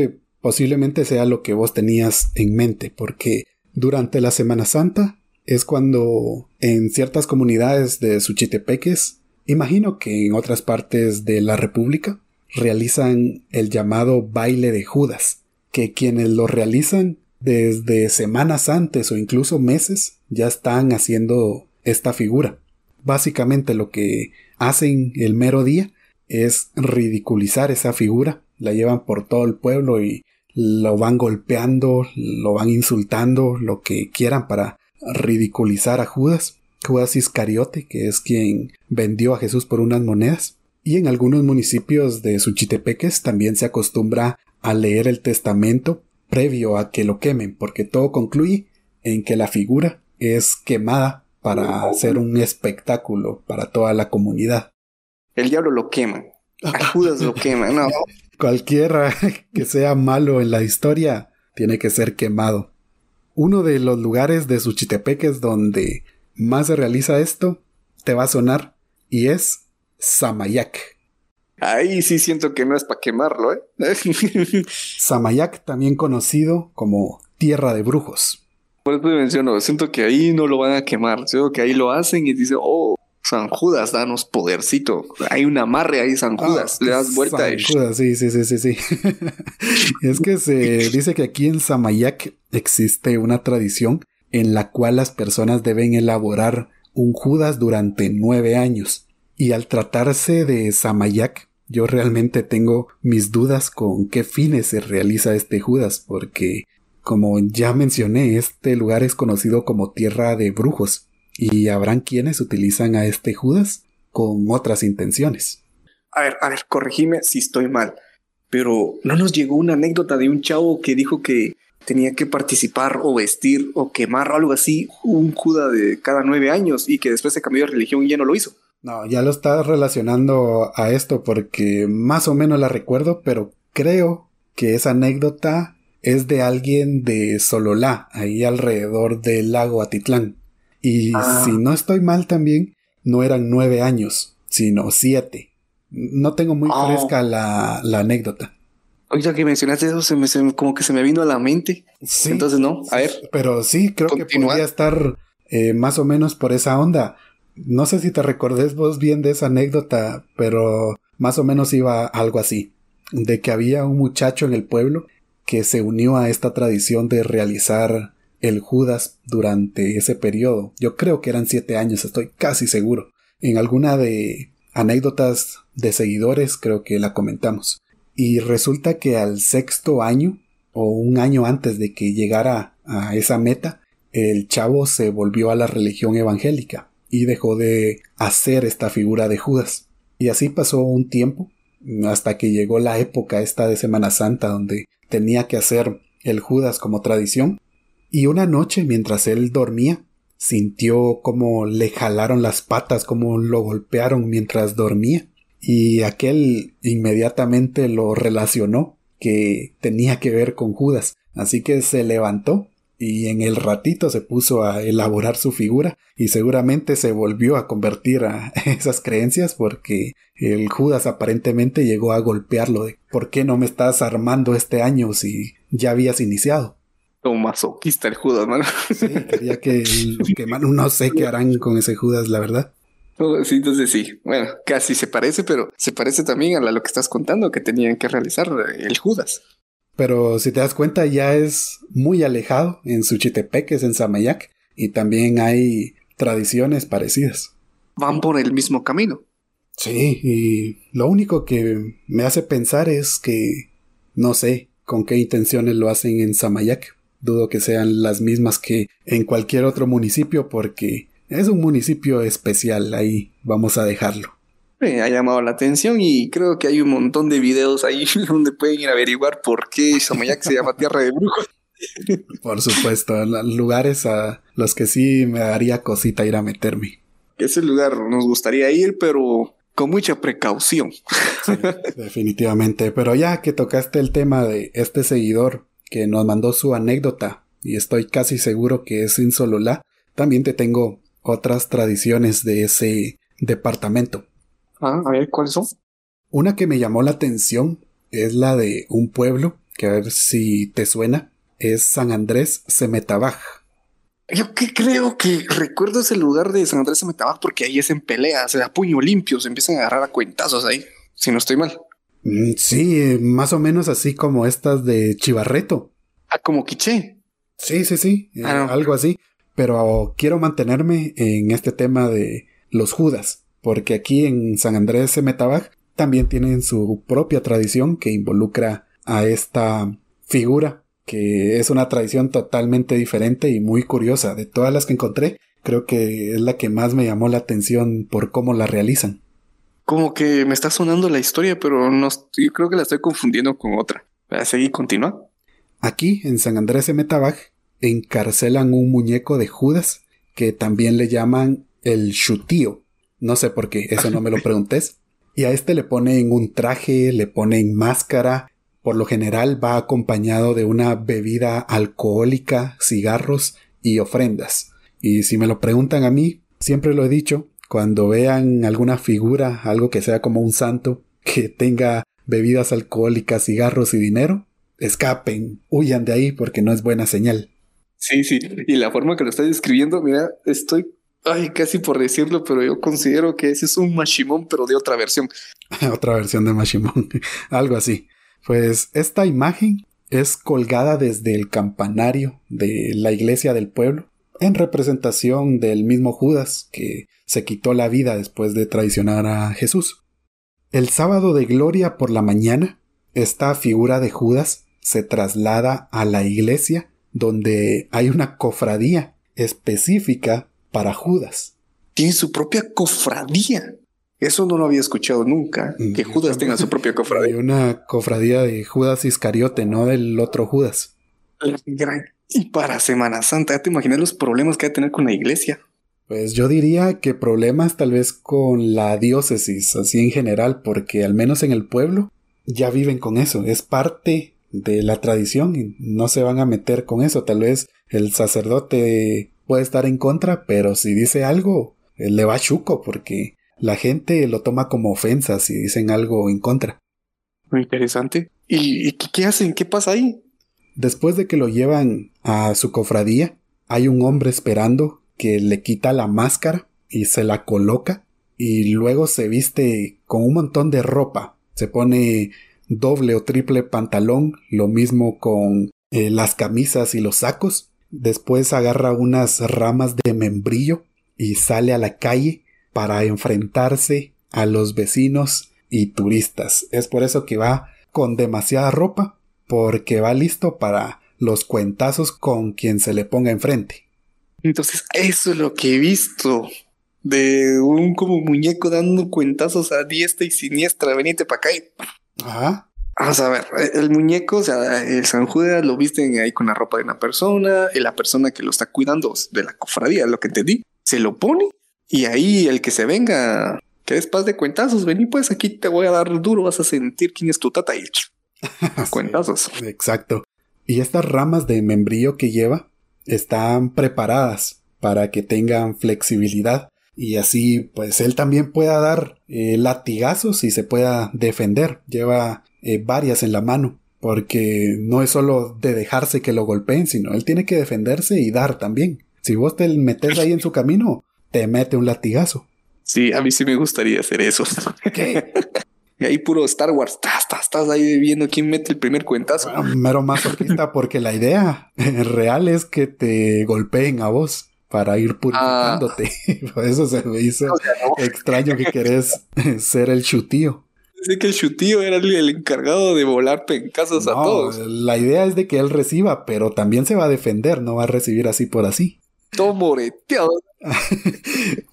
posiblemente sea lo que vos tenías en mente, porque durante la Semana Santa es cuando en ciertas comunidades de Suchitepeques, imagino que en otras partes de la República, realizan el llamado baile de Judas, que quienes lo realizan desde semanas antes o incluso meses ya están haciendo esta figura. Básicamente lo que hacen el mero día es ridiculizar esa figura, la llevan por todo el pueblo y lo van golpeando, lo van insultando, lo que quieran para ridiculizar a Judas, Judas Iscariote, que es quien vendió a Jesús por unas monedas. Y en algunos municipios de Suchitepeques también se acostumbra a leer el testamento previo a que lo quemen, porque todo concluye en que la figura es quemada para hacer un espectáculo para toda la comunidad. El diablo lo quema. A Judas lo quema, no. Cualquiera que sea malo en la historia tiene que ser quemado. Uno de los lugares de Suchitepeques donde más se realiza esto te va a sonar y es Samayac. Ahí sí siento que no es para quemarlo, ¿eh? Samayac, también conocido como Tierra de Brujos. Por eso menciono, siento que ahí no lo van a quemar, siento que ahí lo hacen y dice, oh, San Judas, danos podercito. Hay un amarre ahí, San ah, Judas, le das vuelta. San Judas, sí, sí, sí, sí, sí. es que se dice que aquí en Samayac existe una tradición en la cual las personas deben elaborar un Judas durante nueve años. Y al tratarse de Samayac, yo realmente tengo mis dudas con qué fines se realiza este Judas, porque como ya mencioné, este lugar es conocido como tierra de brujos, y habrán quienes utilizan a este Judas con otras intenciones. A ver, a ver, corregime si estoy mal. pero no nos llegó una anécdota de un chavo que dijo que tenía que participar o vestir o quemar o algo así un Judas de cada nueve años y que después se cambió de religión y ya no lo hizo. No, ya lo estás relacionando a esto porque más o menos la recuerdo, pero creo que esa anécdota es de alguien de Sololá, ahí alrededor del lago Atitlán. Y ah. si no estoy mal también, no eran nueve años, sino siete. No tengo muy ah. fresca la, la anécdota. Oye, que mencionaste eso, se me, como que se me vino a la mente. Sí. Entonces, no, a ver. Pero sí, creo que podría estar eh, más o menos por esa onda. No sé si te recordés vos bien de esa anécdota, pero más o menos iba algo así. De que había un muchacho en el pueblo que se unió a esta tradición de realizar el Judas durante ese periodo. Yo creo que eran siete años, estoy casi seguro. En alguna de anécdotas de seguidores creo que la comentamos. Y resulta que al sexto año, o un año antes de que llegara a esa meta, el chavo se volvió a la religión evangélica y dejó de hacer esta figura de Judas. Y así pasó un tiempo, hasta que llegó la época esta de Semana Santa, donde tenía que hacer el Judas como tradición. Y una noche, mientras él dormía, sintió como le jalaron las patas, como lo golpearon mientras dormía. Y aquel inmediatamente lo relacionó que tenía que ver con Judas. Así que se levantó y en el ratito se puso a elaborar su figura y seguramente se volvió a convertir a esas creencias porque el Judas aparentemente llegó a golpearlo de ¿por qué no me estás armando este año si ya habías iniciado? Como masoquista el Judas, mano. Sí, quería que que no sé qué harán con ese Judas, la verdad. Sí, entonces sí, bueno, casi se parece, pero se parece también a lo que estás contando que tenían que realizar el Judas. Pero si te das cuenta, ya es muy alejado en Suchitepeques, en Samayac, y también hay tradiciones parecidas. Van por el mismo camino. Sí, y lo único que me hace pensar es que no sé con qué intenciones lo hacen en Samayac. Dudo que sean las mismas que en cualquier otro municipio porque es un municipio especial, ahí vamos a dejarlo me ha llamado la atención y creo que hay un montón de videos ahí donde pueden ir a averiguar por qué Samayac se llama Tierra de Brujos. Por supuesto, lugares a los que sí me daría cosita ir a meterme. Ese lugar nos gustaría ir, pero con mucha precaución. definitivamente, pero ya que tocaste el tema de este seguidor que nos mandó su anécdota, y estoy casi seguro que es Insololá, también te tengo otras tradiciones de ese departamento. Ah, a ver, ¿cuáles son? Una que me llamó la atención es la de un pueblo, que a ver si te suena, es San Andrés Semetabaj. Yo que creo que recuerdo ese lugar de San Andrés Semetabaj porque ahí es en pelea, se da puño limpio, se empiezan a agarrar a cuentazos ahí, si no estoy mal. Mm, sí, más o menos así como estas de Chivarreto. Ah, como Quiché. Sí, sí, sí, ah, algo así. Pero quiero mantenerme en este tema de los Judas porque aquí en San Andrés de Metabaj también tienen su propia tradición que involucra a esta figura, que es una tradición totalmente diferente y muy curiosa. De todas las que encontré, creo que es la que más me llamó la atención por cómo la realizan. Como que me está sonando la historia, pero no yo creo que la estoy confundiendo con otra. ¿A seguir continúa? Aquí, en San Andrés de Metabaj, encarcelan un muñeco de Judas que también le llaman el chutío no sé por qué, eso no me lo preguntes. Y a este le ponen un traje, le ponen máscara. Por lo general va acompañado de una bebida alcohólica, cigarros y ofrendas. Y si me lo preguntan a mí, siempre lo he dicho, cuando vean alguna figura, algo que sea como un santo, que tenga bebidas alcohólicas, cigarros y dinero, escapen, huyan de ahí porque no es buena señal. Sí, sí, y la forma que lo estás describiendo, mira, estoy Ay, casi por decirlo, pero yo considero que ese es un Mashimon, pero de otra versión. otra versión de Mashimon, algo así. Pues esta imagen es colgada desde el campanario de la iglesia del pueblo, en representación del mismo Judas que se quitó la vida después de traicionar a Jesús. El sábado de gloria por la mañana, esta figura de Judas se traslada a la iglesia donde hay una cofradía específica para Judas. Tiene su propia cofradía. Eso no lo había escuchado nunca, Mm, que Judas tenga su propia Hay cofradía. una cofradía de Judas Iscariote, no del otro Judas. Y para Semana Santa, ya te imaginas los problemas que va a tener con la iglesia. Pues yo diría que problemas tal vez con la diócesis, así en general, porque al menos en el pueblo ya viven con eso, es parte de la tradición y no se van a meter con eso. Tal vez el sacerdote puede estar en contra, pero si dice algo, él le va chuco, porque la gente lo toma como ofensa si dicen algo en contra. Muy interesante. ¿Y, y qué hacen? ¿Qué pasa ahí? Después de que lo llevan a su cofradía, hay un hombre esperando que le quita la máscara y se la coloca y luego se viste con un montón de ropa. Se pone doble o triple pantalón, lo mismo con eh, las camisas y los sacos. Después agarra unas ramas de membrillo y sale a la calle para enfrentarse a los vecinos y turistas. Es por eso que va con demasiada ropa porque va listo para los cuentazos con quien se le ponga enfrente. Entonces, eso es lo que he visto. De un como muñeco dando cuentazos a diestra y siniestra. Venite para acá y Ajá. Vamos a ver, eh, el muñeco, o sea, el San Judas lo visten ahí con la ropa de una persona, y la persona que lo está cuidando de la cofradía, lo que entendí, se lo pone y ahí el que se venga, que es paz de cuentazos, vení pues aquí te voy a dar duro, vas a sentir quién es tu tata y cuentazos. Exacto. Y estas ramas de membrillo que lleva están preparadas para que tengan flexibilidad y así pues él también pueda dar eh, latigazos y se pueda defender. Lleva eh, varias en la mano porque no es solo de dejarse que lo golpeen, sino él tiene que defenderse y dar también. Si vos te metes ahí en su camino, te mete un latigazo. Sí, a mí sí me gustaría hacer eso. ¿Qué? Y ahí puro Star Wars, estás, estás, estás ahí viendo quién mete el primer cuentazo. Bueno, mero masoquista porque la idea real es que te golpeen a vos para ir purificándote. Por eso se me hizo O sea, no, extraño que querés ser el chutío. Pensé que el chutío era el, el encargado de volar pencazos a No, todos. la idea es de que él reciba, pero también se va a defender, no va a recibir así por así. Todo moreteado.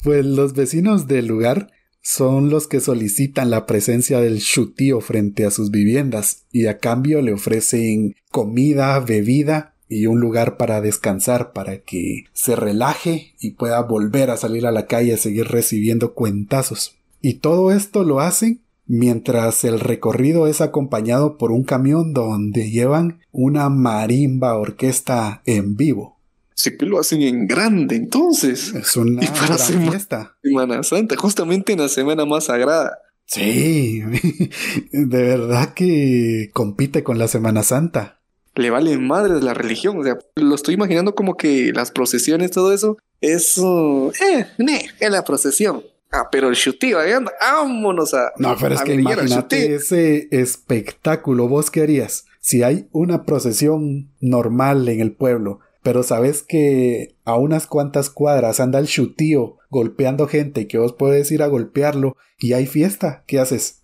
Pues los vecinos del lugar son los que solicitan la presencia del chutío frente a sus viviendas y a cambio le ofrecen comida, bebida y un lugar para descansar para que se relaje y pueda volver a salir a la calle a seguir recibiendo cuentazos. Y todo esto lo hacen mientras el recorrido es acompañado por un camión donde llevan una marimba orquesta en vivo. Sí que lo hacen en grande, entonces. Es una Y para gran Semana- fiesta. Semana Santa, justamente en la semana más sagrada. Sí, de verdad que compite con la Semana Santa. Le vale madre la religión. O sea, lo estoy imaginando como que las procesiones, todo eso, eso, eh, ne, es la procesión. Ah, pero el chutío, ahí anda, vámonos a. No, pero es que imagínate ese espectáculo. ¿Vos qué harías? Si hay una procesión normal en el pueblo, pero sabes que a unas cuantas cuadras anda el chutío golpeando gente y que vos puedes ir a golpearlo y hay fiesta, ¿qué haces?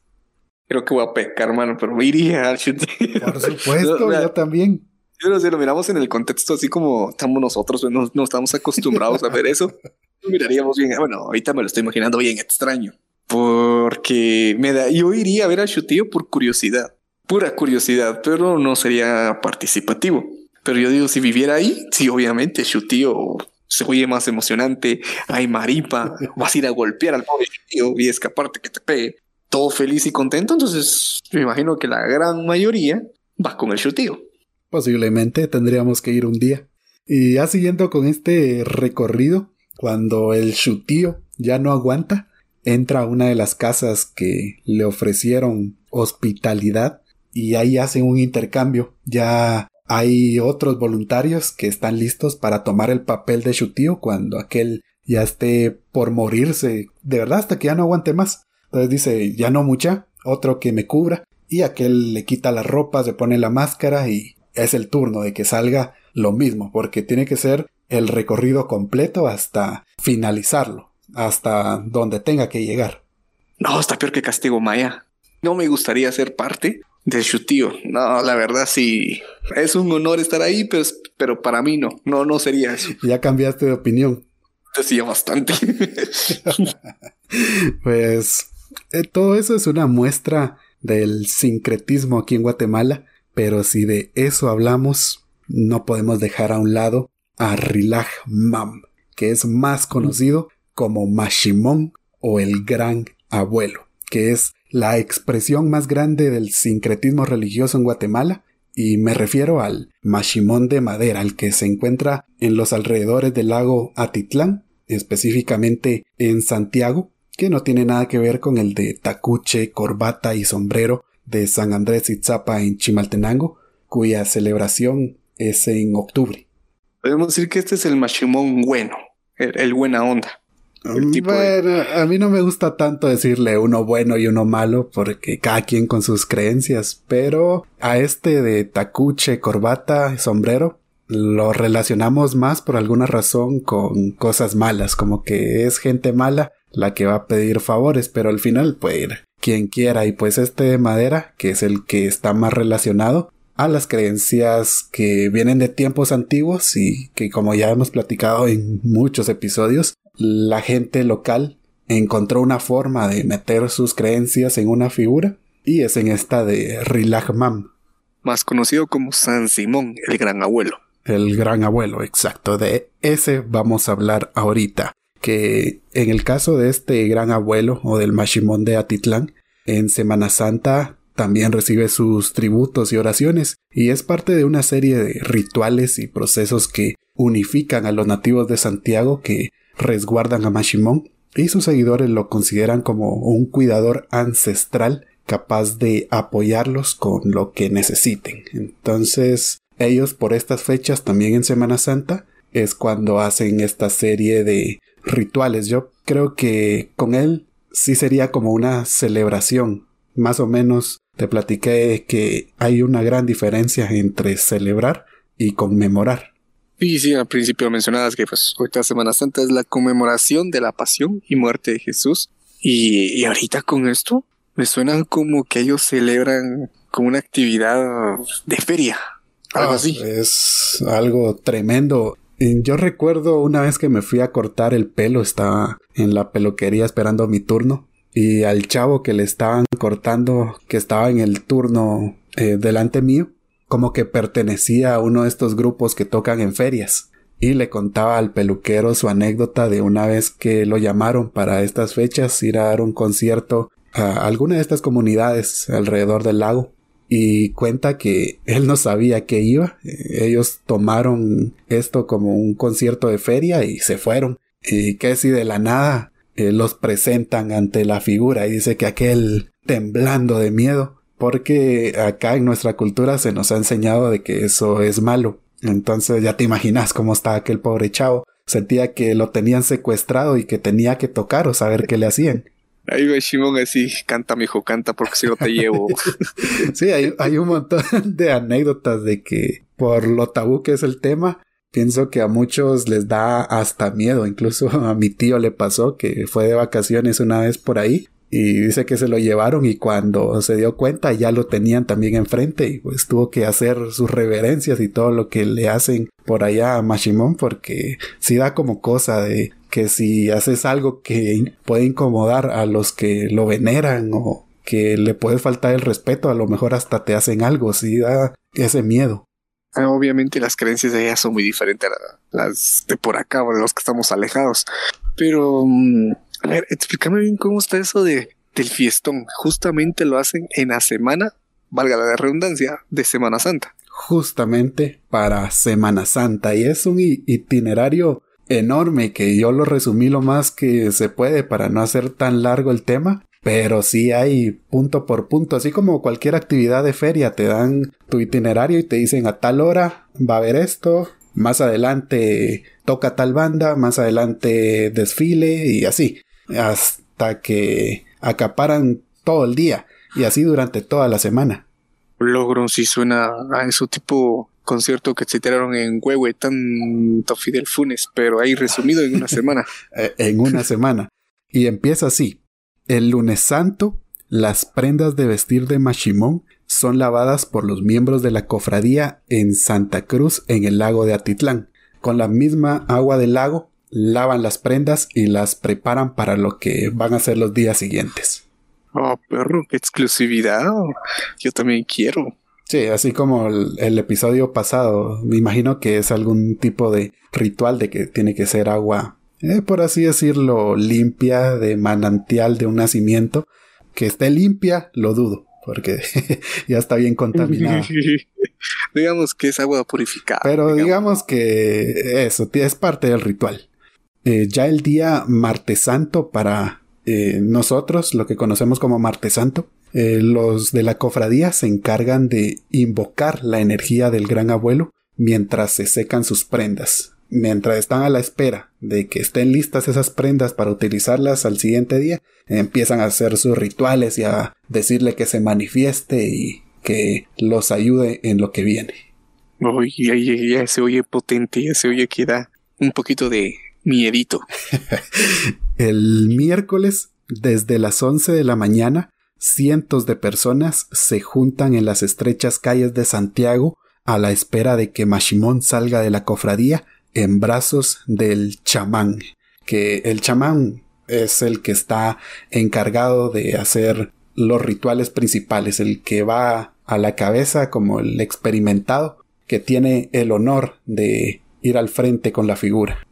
Creo que voy a pecar, hermano, pero me iría. Por supuesto, yo también. Pero si lo miramos en el contexto así como estamos nosotros, no, no estamos acostumbrados a ver eso, miraríamos bien. Bueno, ahorita me lo estoy imaginando bien extraño. Porque me da, yo iría a ver al chutío por curiosidad, pura curiosidad, pero no sería participativo. Pero yo digo, si viviera ahí, sí, obviamente, chutío se oye más emocionante. Hay maripa, vas a ir a golpear al pobre chutío y escaparte que te pegue. Todo feliz y contento. Entonces, me imagino que la gran mayoría va con el chutío. Posiblemente tendríamos que ir un día. Y ya siguiendo con este recorrido, cuando el chutío ya no aguanta, entra a una de las casas que le ofrecieron hospitalidad y ahí hacen un intercambio. Ya hay otros voluntarios que están listos para tomar el papel de chutío cuando aquel ya esté por morirse, de verdad hasta que ya no aguante más. Entonces dice, ya no mucha, otro que me cubra. Y aquel le quita la ropa, se pone la máscara y es el turno de que salga lo mismo, porque tiene que ser el recorrido completo hasta finalizarlo, hasta donde tenga que llegar. No, está peor que Castigo Maya. No me gustaría ser parte del chutío. No, la verdad sí. Es un honor estar ahí, pero, pero para mí no. No, no sería eso. Ya cambiaste de opinión. Decía bastante. Pues Eh, todo eso es una muestra del sincretismo aquí en Guatemala, pero si de eso hablamos, no podemos dejar a un lado a Rilaj Mam, que es más conocido como Mashimón o el Gran Abuelo, que es la expresión más grande del sincretismo religioso en Guatemala, y me refiero al Mashimón de madera, el que se encuentra en los alrededores del lago Atitlán, específicamente en Santiago, que no tiene nada que ver con el de tacuche, corbata y sombrero de San Andrés Itzapa en Chimaltenango, cuya celebración es en octubre. Podemos decir que este es el Mashimón bueno, el, buena onda. Bueno, a mí no me gusta tanto decirle uno bueno y uno malo porque cada quien con sus creencias, pero a este de tacuche, corbata, sombrero, lo relacionamos más por alguna razón con cosas malas, como que es gente mala la que va a pedir favores, pero al final puede ir quien quiera y pues este de madera, que es el que está más relacionado a las creencias que vienen de tiempos antiguos y que como ya hemos platicado en muchos episodios, la gente local encontró una forma de meter sus creencias en una figura y es en esta de Rilagmam. Más conocido como San Simón, el gran abuelo. El gran abuelo, exacto. De ese vamos a hablar ahorita que en el caso de este gran abuelo o del Mashimón de Atitlán, en Semana Santa también recibe sus tributos y oraciones y es parte de una serie de rituales y procesos que unifican a los nativos de Santiago que resguardan a Mashimón y sus seguidores lo consideran como un cuidador ancestral capaz de apoyarlos con lo que necesiten. Entonces, ellos por estas fechas también en Semana Santa es cuando hacen esta serie de rituales. Yo creo que con él sí sería como una celebración. Más o menos te platiqué que hay una gran diferencia entre celebrar y conmemorar. Sí, sí, al principio mencionabas que pues ahorita Semana Santa es la conmemoración de la pasión y muerte de Jesús. Y, y ahorita con esto me suena como que ellos celebran como una actividad de feria. Algo ah, así. Es algo tremendo. Yo recuerdo una vez que me fui a cortar el pelo, estaba en la peluquería esperando mi turno y al chavo que le estaban cortando, que estaba en el turno eh, delante mío, como que pertenecía a uno de estos grupos que tocan en ferias. Y le contaba al peluquero su anécdota de una vez que lo llamaron para estas fechas ir a dar un concierto a alguna de estas comunidades alrededor del lago y cuenta que él no sabía que iba. Ellos tomaron esto como un concierto de feria y se fueron. Y que si de la nada eh, los presentan ante la figura y dice que aquel temblando de miedo, porque acá en nuestra cultura se nos ha enseñado de que eso es malo. Entonces ya te imaginas cómo está aquel pobre chavo. Sentía que lo tenían secuestrado y que tenía que tocar o saber qué le hacían. Ahí va Shimon así, canta, mijo, canta porque si no te llevo. sí, hay, hay un montón de anécdotas de que por lo tabú que es el tema, pienso que a muchos les da hasta miedo. Incluso a mi tío le pasó que fue de vacaciones una vez por ahí y dice que se lo llevaron y cuando se dio cuenta ya lo tenían también enfrente y pues tuvo que hacer sus reverencias y todo lo que le hacen por allá a Mashimon porque sí da como cosa de que si haces algo que puede incomodar a los que lo veneran o que le puede faltar el respeto, a lo mejor hasta te hacen algo, si da ese miedo. Ah, obviamente las creencias de ella son muy diferentes a las de por acá o de los que estamos alejados. Pero, mm, a ver, explícame bien cómo está eso de, del fiestón. Justamente lo hacen en la semana, valga la redundancia, de Semana Santa. Justamente para Semana Santa. Y es un itinerario enorme que yo lo resumí lo más que se puede para no hacer tan largo el tema. Pero sí hay punto por punto, así como cualquier actividad de feria, te dan tu itinerario y te dicen a tal hora va a haber esto, más adelante toca tal banda, más adelante desfile y así, hasta que acaparan todo el día y así durante toda la semana. Logro si suena a eso tipo concierto que se tiraron en Huehue, tanto Fidel Funes, pero ahí resumido en una semana. Eh, en una semana. Y empieza así. El lunes santo, las prendas de vestir de Machimón son lavadas por los miembros de la cofradía en Santa Cruz en el lago de Atitlán. Con la misma agua del lago, lavan las prendas y las preparan para lo que van a ser los días siguientes. Oh, perro, qué exclusividad. Yo también quiero. Sí, así como el, episodio pasado, me imagino que es algún tipo de ritual de que tiene que ser agua, eh, por así decirlo, limpia, de manantial de un nacimiento. Que esté limpia, lo dudo, porque ya está bien contaminada. digamos que es agua purificada. Pero digamos, que eso es parte del ritual. Eh, ya el día martes santo para eh, nosotros, lo que conocemos como martes santo, eh, los de la cofradía se encargan de invocar la energía del gran abuelo mientras se secan sus prendas. Mientras están a la espera de que estén listas esas prendas para utilizarlas al siguiente día, empiezan a hacer sus rituales y a decirle que se manifieste y que los ayude en lo que viene. Oye, ya, se oye potente, ya se oye que da un poquito de miedito. El miércoles, desde las 11 de la mañana, cientos de personas se juntan en las estrechas calles de Santiago a la espera de que Mashimón salga de la cofradía en brazos del chamán, que el chamán es el que está encargado de hacer los rituales principales, el que va a la cabeza como el experimentado, que tiene el honor de ir al frente con la figura.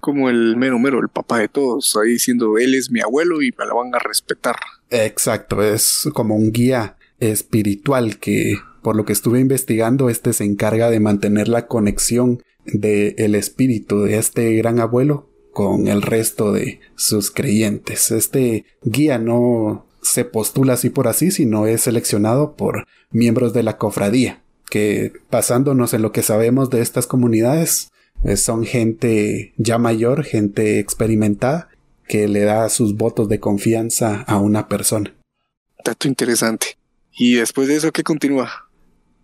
Como el mero mero, el papá de todos, ahí diciendo él es mi abuelo y me la van a respetar. Exacto, es como un guía espiritual que, por lo que estuve investigando, este se encarga de mantener la conexión del el espíritu de este gran abuelo con el resto de sus creyentes. Este guía no se postula así por así, sino es seleccionado por miembros de la cofradía, que basándonos en lo que sabemos de estas comunidades, eh, son gente ya mayor, gente experimentada, que le da sus votos de confianza a una persona. Dato interesante. ¿Y después de eso qué continúa?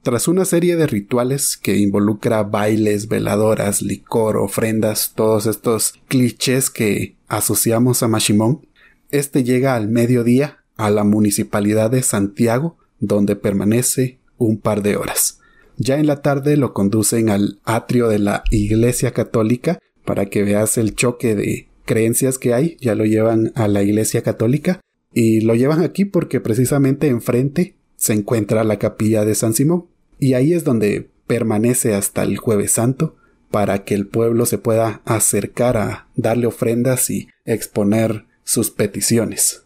Tras una serie de rituales que involucra bailes, veladoras, licor, ofrendas, todos estos clichés que asociamos a Mashimón, este llega al mediodía a la municipalidad de Santiago, donde permanece un par de horas. Ya en la tarde lo conducen al atrio de la Iglesia Católica para que veas el choque de creencias que hay, ya lo llevan a la Iglesia Católica y lo llevan aquí porque precisamente enfrente se encuentra la capilla de San Simón y ahí es donde permanece hasta el jueves santo para que el pueblo se pueda acercar a darle ofrendas y exponer sus peticiones.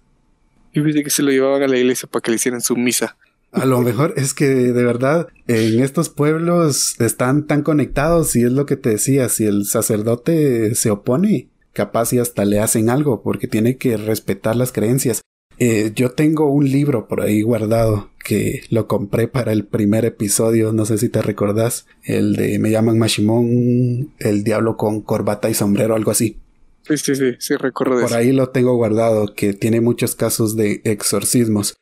Yo pensé que se lo llevaban a la iglesia para que le hicieran su misa. A lo mejor es que de verdad en estos pueblos están tan conectados y es lo que te decía, si el sacerdote se opone, capaz y hasta le hacen algo porque tiene que respetar las creencias. Eh, yo tengo un libro por ahí guardado que lo compré para el primer episodio, no sé si te recordás, el de Me llaman Mashimón, el diablo con corbata y sombrero, algo así. Sí, sí, sí, sí, recuerdo Por ahí lo tengo guardado, que tiene muchos casos de exorcismos.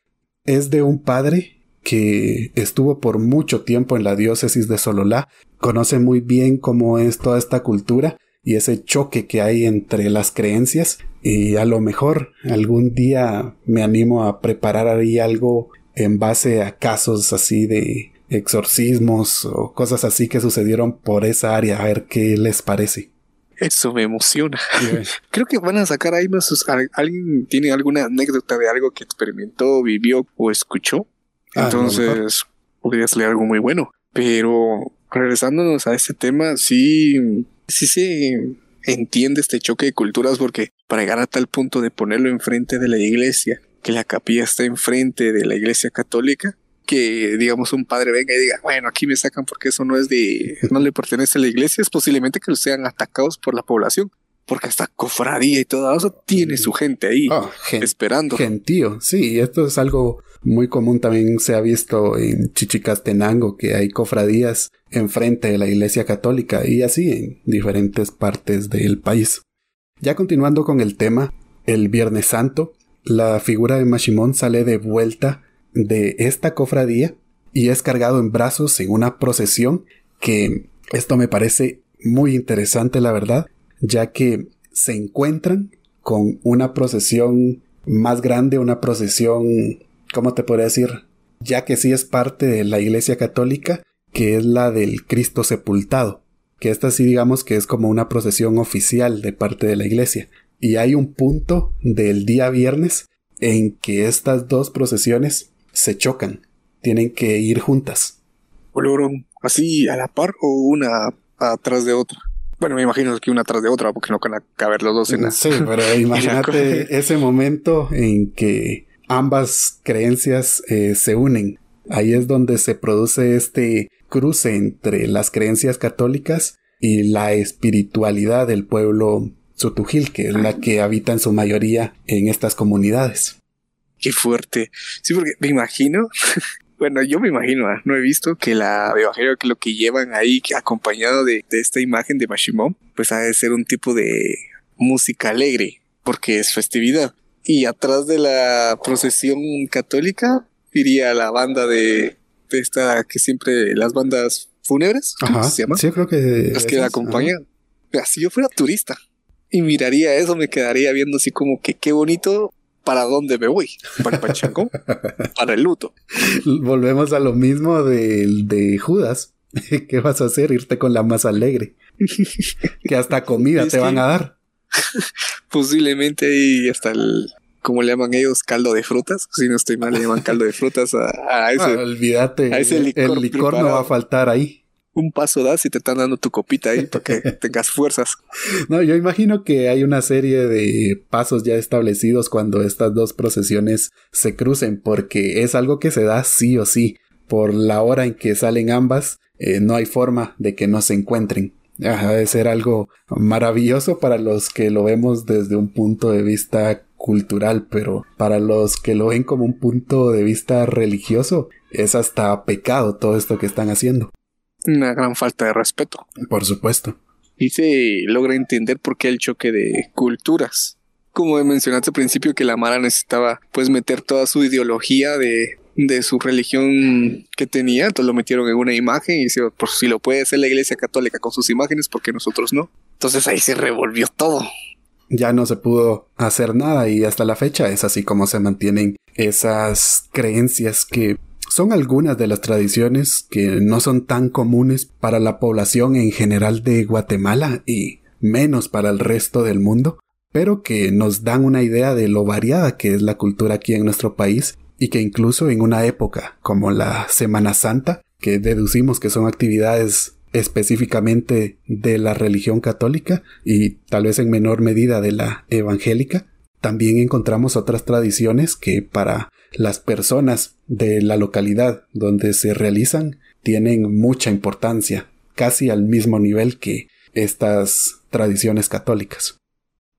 Es de un padre que estuvo por mucho tiempo en la diócesis de Sololá, conoce muy bien cómo es toda esta cultura y ese choque que hay entre las creencias y a lo mejor algún día me animo a preparar ahí algo en base a casos así de exorcismos o cosas así que sucedieron por esa área, a ver qué les parece. Eso me emociona. Creo que van a sacar ahí más. ¿Alguien tiene alguna anécdota de algo que experimentó, vivió o escuchó? Ah, Entonces, podrías leer algo muy bueno. Pero regresándonos a este tema, sí, sí se entiende este choque de culturas porque para llegar a tal punto de ponerlo enfrente de la iglesia, que la capilla está enfrente de la iglesia católica, que digamos un padre venga y diga, bueno, aquí me sacan porque eso no es de, no le pertenece a la iglesia, es posiblemente que sean atacados por la población. Porque hasta cofradía y todo eso tiene su gente ahí ah, esperando. Gentío, sí, esto es algo muy común también se ha visto en Chichicastenango que hay cofradías enfrente de la iglesia católica y así en diferentes partes del país. Ya continuando con el tema, el Viernes Santo, la figura de Mashimón sale de vuelta de esta cofradía y es cargado en brazos en una procesión que esto me parece muy interesante la verdad, ya que se encuentran con una procesión más grande, una procesión, ¿cómo te podría decir? Ya que sí es parte de la Iglesia Católica, que es la del Cristo sepultado, que esta sí digamos que es como una procesión oficial de parte de la Iglesia. Y hay un punto del día viernes en que estas dos procesiones se chocan, tienen que ir juntas. así a la par o una atrás de otra. Bueno, me imagino que una atrás de otra, porque no van a caber los dos en la... Sí, pero imagínate ese momento en que ambas creencias eh, se unen. Ahí es donde se produce este cruce entre las creencias católicas y la espiritualidad del pueblo Sotujil, que es la que habita en su mayoría en estas comunidades. Qué fuerte. Sí, porque me imagino, bueno, yo me imagino, ¿ah? no he visto que la evangelio que lo que llevan ahí acompañado de, esta imagen de Mashimon, pues ha de ser un tipo de música alegre, porque es festividad. Y atrás de la procesión católica iría la banda de, de esta que siempre las bandas fúnebres, ¿cómo se llama? Sí, creo que las que la acompañan. Si yo fuera turista y miraría eso, me quedaría viendo así como que qué bonito para dónde me voy. Para el Pachangón, para el luto. Volvemos a lo mismo de, de Judas. ¿Qué vas a hacer? Irte con la más alegre. que hasta comida te van a dar. Posiblemente ahí hasta el, como le llaman ellos, caldo de frutas. Si no estoy mal, le llaman caldo de frutas a, ese. Ah, olvídate. el licor no va a faltar ahí un paso das y te están dando tu copita ahí para que tengas fuerzas. No, yo imagino que hay una serie de pasos ya establecidos cuando estas dos procesiones se crucen, porque es algo que se da sí o sí. Por la hora en que salen ambas, eh, no hay forma de que no se encuentren. Debe ser algo maravilloso para los que lo vemos desde un punto de vista cultural, pero para los que lo ven como un punto de vista religioso, es hasta pecado todo esto que están haciendo una gran falta de respeto. Por supuesto. Y se logra entender por qué el choque de culturas. Como mencionaste al principio que la Mara necesitaba pues meter toda su ideología de, de su religión que tenía, entonces lo metieron en una imagen y dice, por si lo puede hacer la iglesia católica con sus imágenes, porque nosotros no? Entonces ahí se revolvió todo. Ya no se pudo hacer nada y hasta la fecha es así como se mantienen esas creencias que son algunas de las tradiciones que no son tan comunes para la población en general de Guatemala y menos para el resto del mundo, pero que nos dan una idea de lo variada que es la cultura aquí en nuestro país y que incluso en una época como la Semana Santa, que deducimos que son actividades específicamente de la religión católica y tal vez en menor medida de la evangélica, también encontramos otras tradiciones que para las personas de la localidad donde se realizan tienen mucha importancia, casi al mismo nivel que estas tradiciones católicas.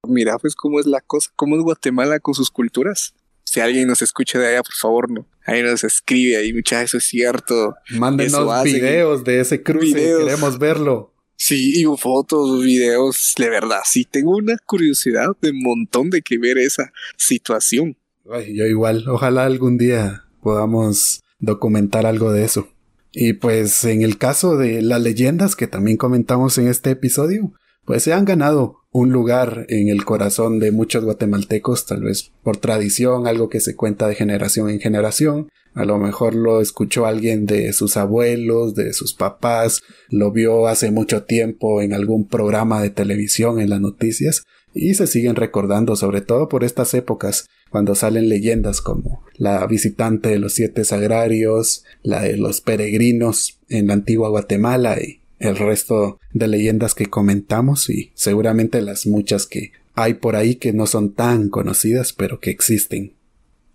Mira, pues cómo es la cosa, cómo es Guatemala con sus culturas. Si alguien nos escucha de allá, por favor, no. Ahí nos escribe, ahí mucha eso es cierto. Mándenos videos de ese cruce, queremos verlo. Sí, y fotos, videos, de verdad, sí, tengo una curiosidad de montón de que ver esa situación yo igual, ojalá algún día podamos documentar algo de eso. Y pues en el caso de las leyendas que también comentamos en este episodio, pues se han ganado un lugar en el corazón de muchos guatemaltecos, tal vez por tradición, algo que se cuenta de generación en generación. A lo mejor lo escuchó alguien de sus abuelos, de sus papás, lo vio hace mucho tiempo en algún programa de televisión en las noticias y se siguen recordando sobre todo por estas épocas cuando salen leyendas como la visitante de los siete sagrarios, la de los peregrinos en la antigua Guatemala y el resto de leyendas que comentamos y seguramente las muchas que hay por ahí que no son tan conocidas pero que existen.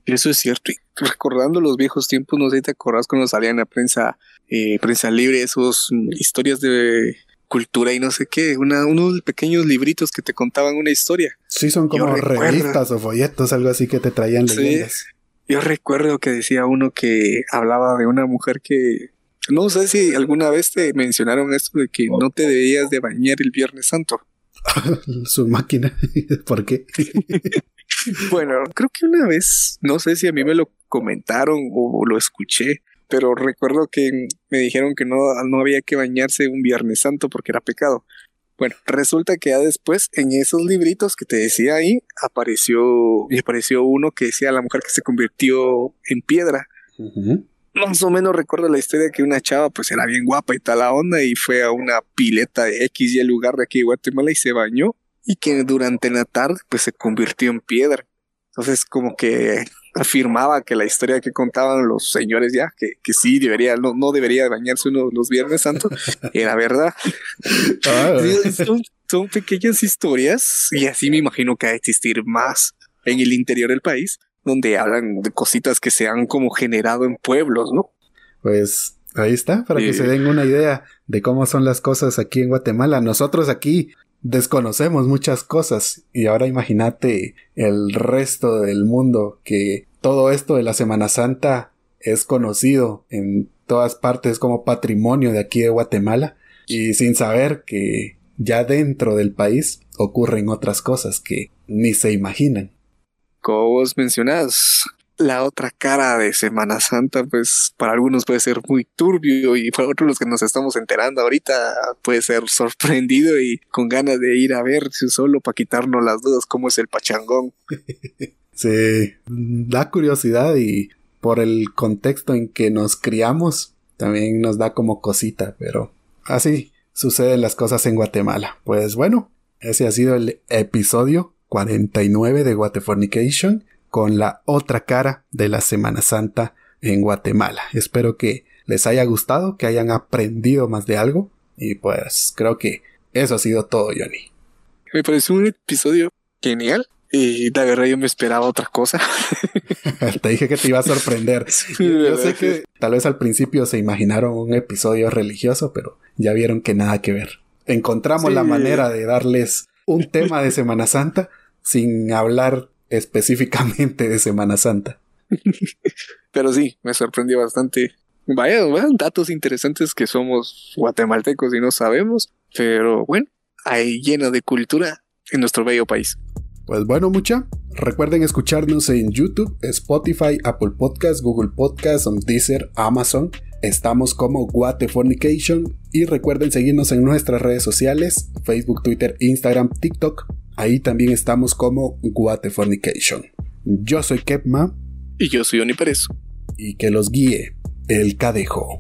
Eso es cierto. Y recordando los viejos tiempos, no sé si te acordás cuando salían en la prensa, eh, prensa libre, esos historias de cultura y no sé qué, una, unos pequeños libritos que te contaban una historia. Sí, son como revistas o folletos, algo así que te traían leyendas. yo recuerdo que decía uno que hablaba de una mujer que no sé si alguna vez te mencionaron esto de que no te debías de bañar el Viernes Santo. Su máquina, ¿por qué? bueno, creo que una vez, no sé si a mí me lo comentaron o lo escuché, pero recuerdo que me dijeron que no, no había que bañarse un Viernes Santo porque era pecado. Bueno, resulta que ya después en esos libritos que te decía ahí apareció y apareció uno que decía la mujer que se convirtió en piedra. Más o menos recuerdo la historia que una chava pues era bien guapa y tal la onda y fue a una pileta de X y el lugar de aquí de Guatemala y se bañó y que durante la tarde pues se convirtió en piedra. Entonces, como que afirmaba que la historia que contaban los señores ya, que, que sí debería, no, no debería bañarse uno los Viernes Santos, era verdad. Ah, son, son, pequeñas historias y así me imagino que va a existir más en el interior del país, donde hablan de cositas que se han como generado en pueblos, ¿no? Pues ahí está, para que se den una idea de cómo son las cosas aquí en Guatemala. Nosotros aquí desconocemos muchas cosas y ahora imagínate el resto del mundo que todo esto de la Semana Santa es conocido en todas partes como patrimonio de aquí de Guatemala y sin saber que ya dentro del país ocurren otras cosas que ni se imaginan. Como vos mencionás, la otra cara de Semana Santa, pues para algunos puede ser muy turbio y para otros los que nos estamos enterando ahorita puede ser sorprendido y con ganas de ir a ver solo para quitarnos las dudas cómo es el pachangón. sí, da curiosidad y por el contexto en que nos criamos también nos da como cosita, pero así suceden las cosas en Guatemala. Pues bueno, ese ha sido el episodio 49 de Guatefornication con la otra cara de la Semana Santa en Guatemala. Espero que les haya gustado, que hayan aprendido más de algo y pues creo que eso ha sido todo, Johnny. Me pareció un episodio genial y la verdad yo me esperaba otra cosa. te dije que te iba a sorprender. yo sé que tal vez al principio se imaginaron un episodio religioso, pero ya vieron que nada que ver. Encontramos la manera de darles un tema de Semana Santa sin hablar específicamente de Semana Santa. Pero sí, me sorprendió bastante. Vaya, datos interesantes que somos guatemaltecos y no sabemos, pero bueno, hay lleno de cultura en nuestro bello país. Pues bueno, mucha. Recuerden escucharnos en YouTube, Spotify, Apple Podcasts, Google Podcasts, Deezer, Amazon. Estamos como Guatefornication y recuerden seguirnos en nuestras redes sociales, Facebook, Twitter, Instagram, TikTok Ahí también estamos como Guatefornication. Yo soy Kepma. Y yo soy Oni Pérez. Y que los guíe el cadejo.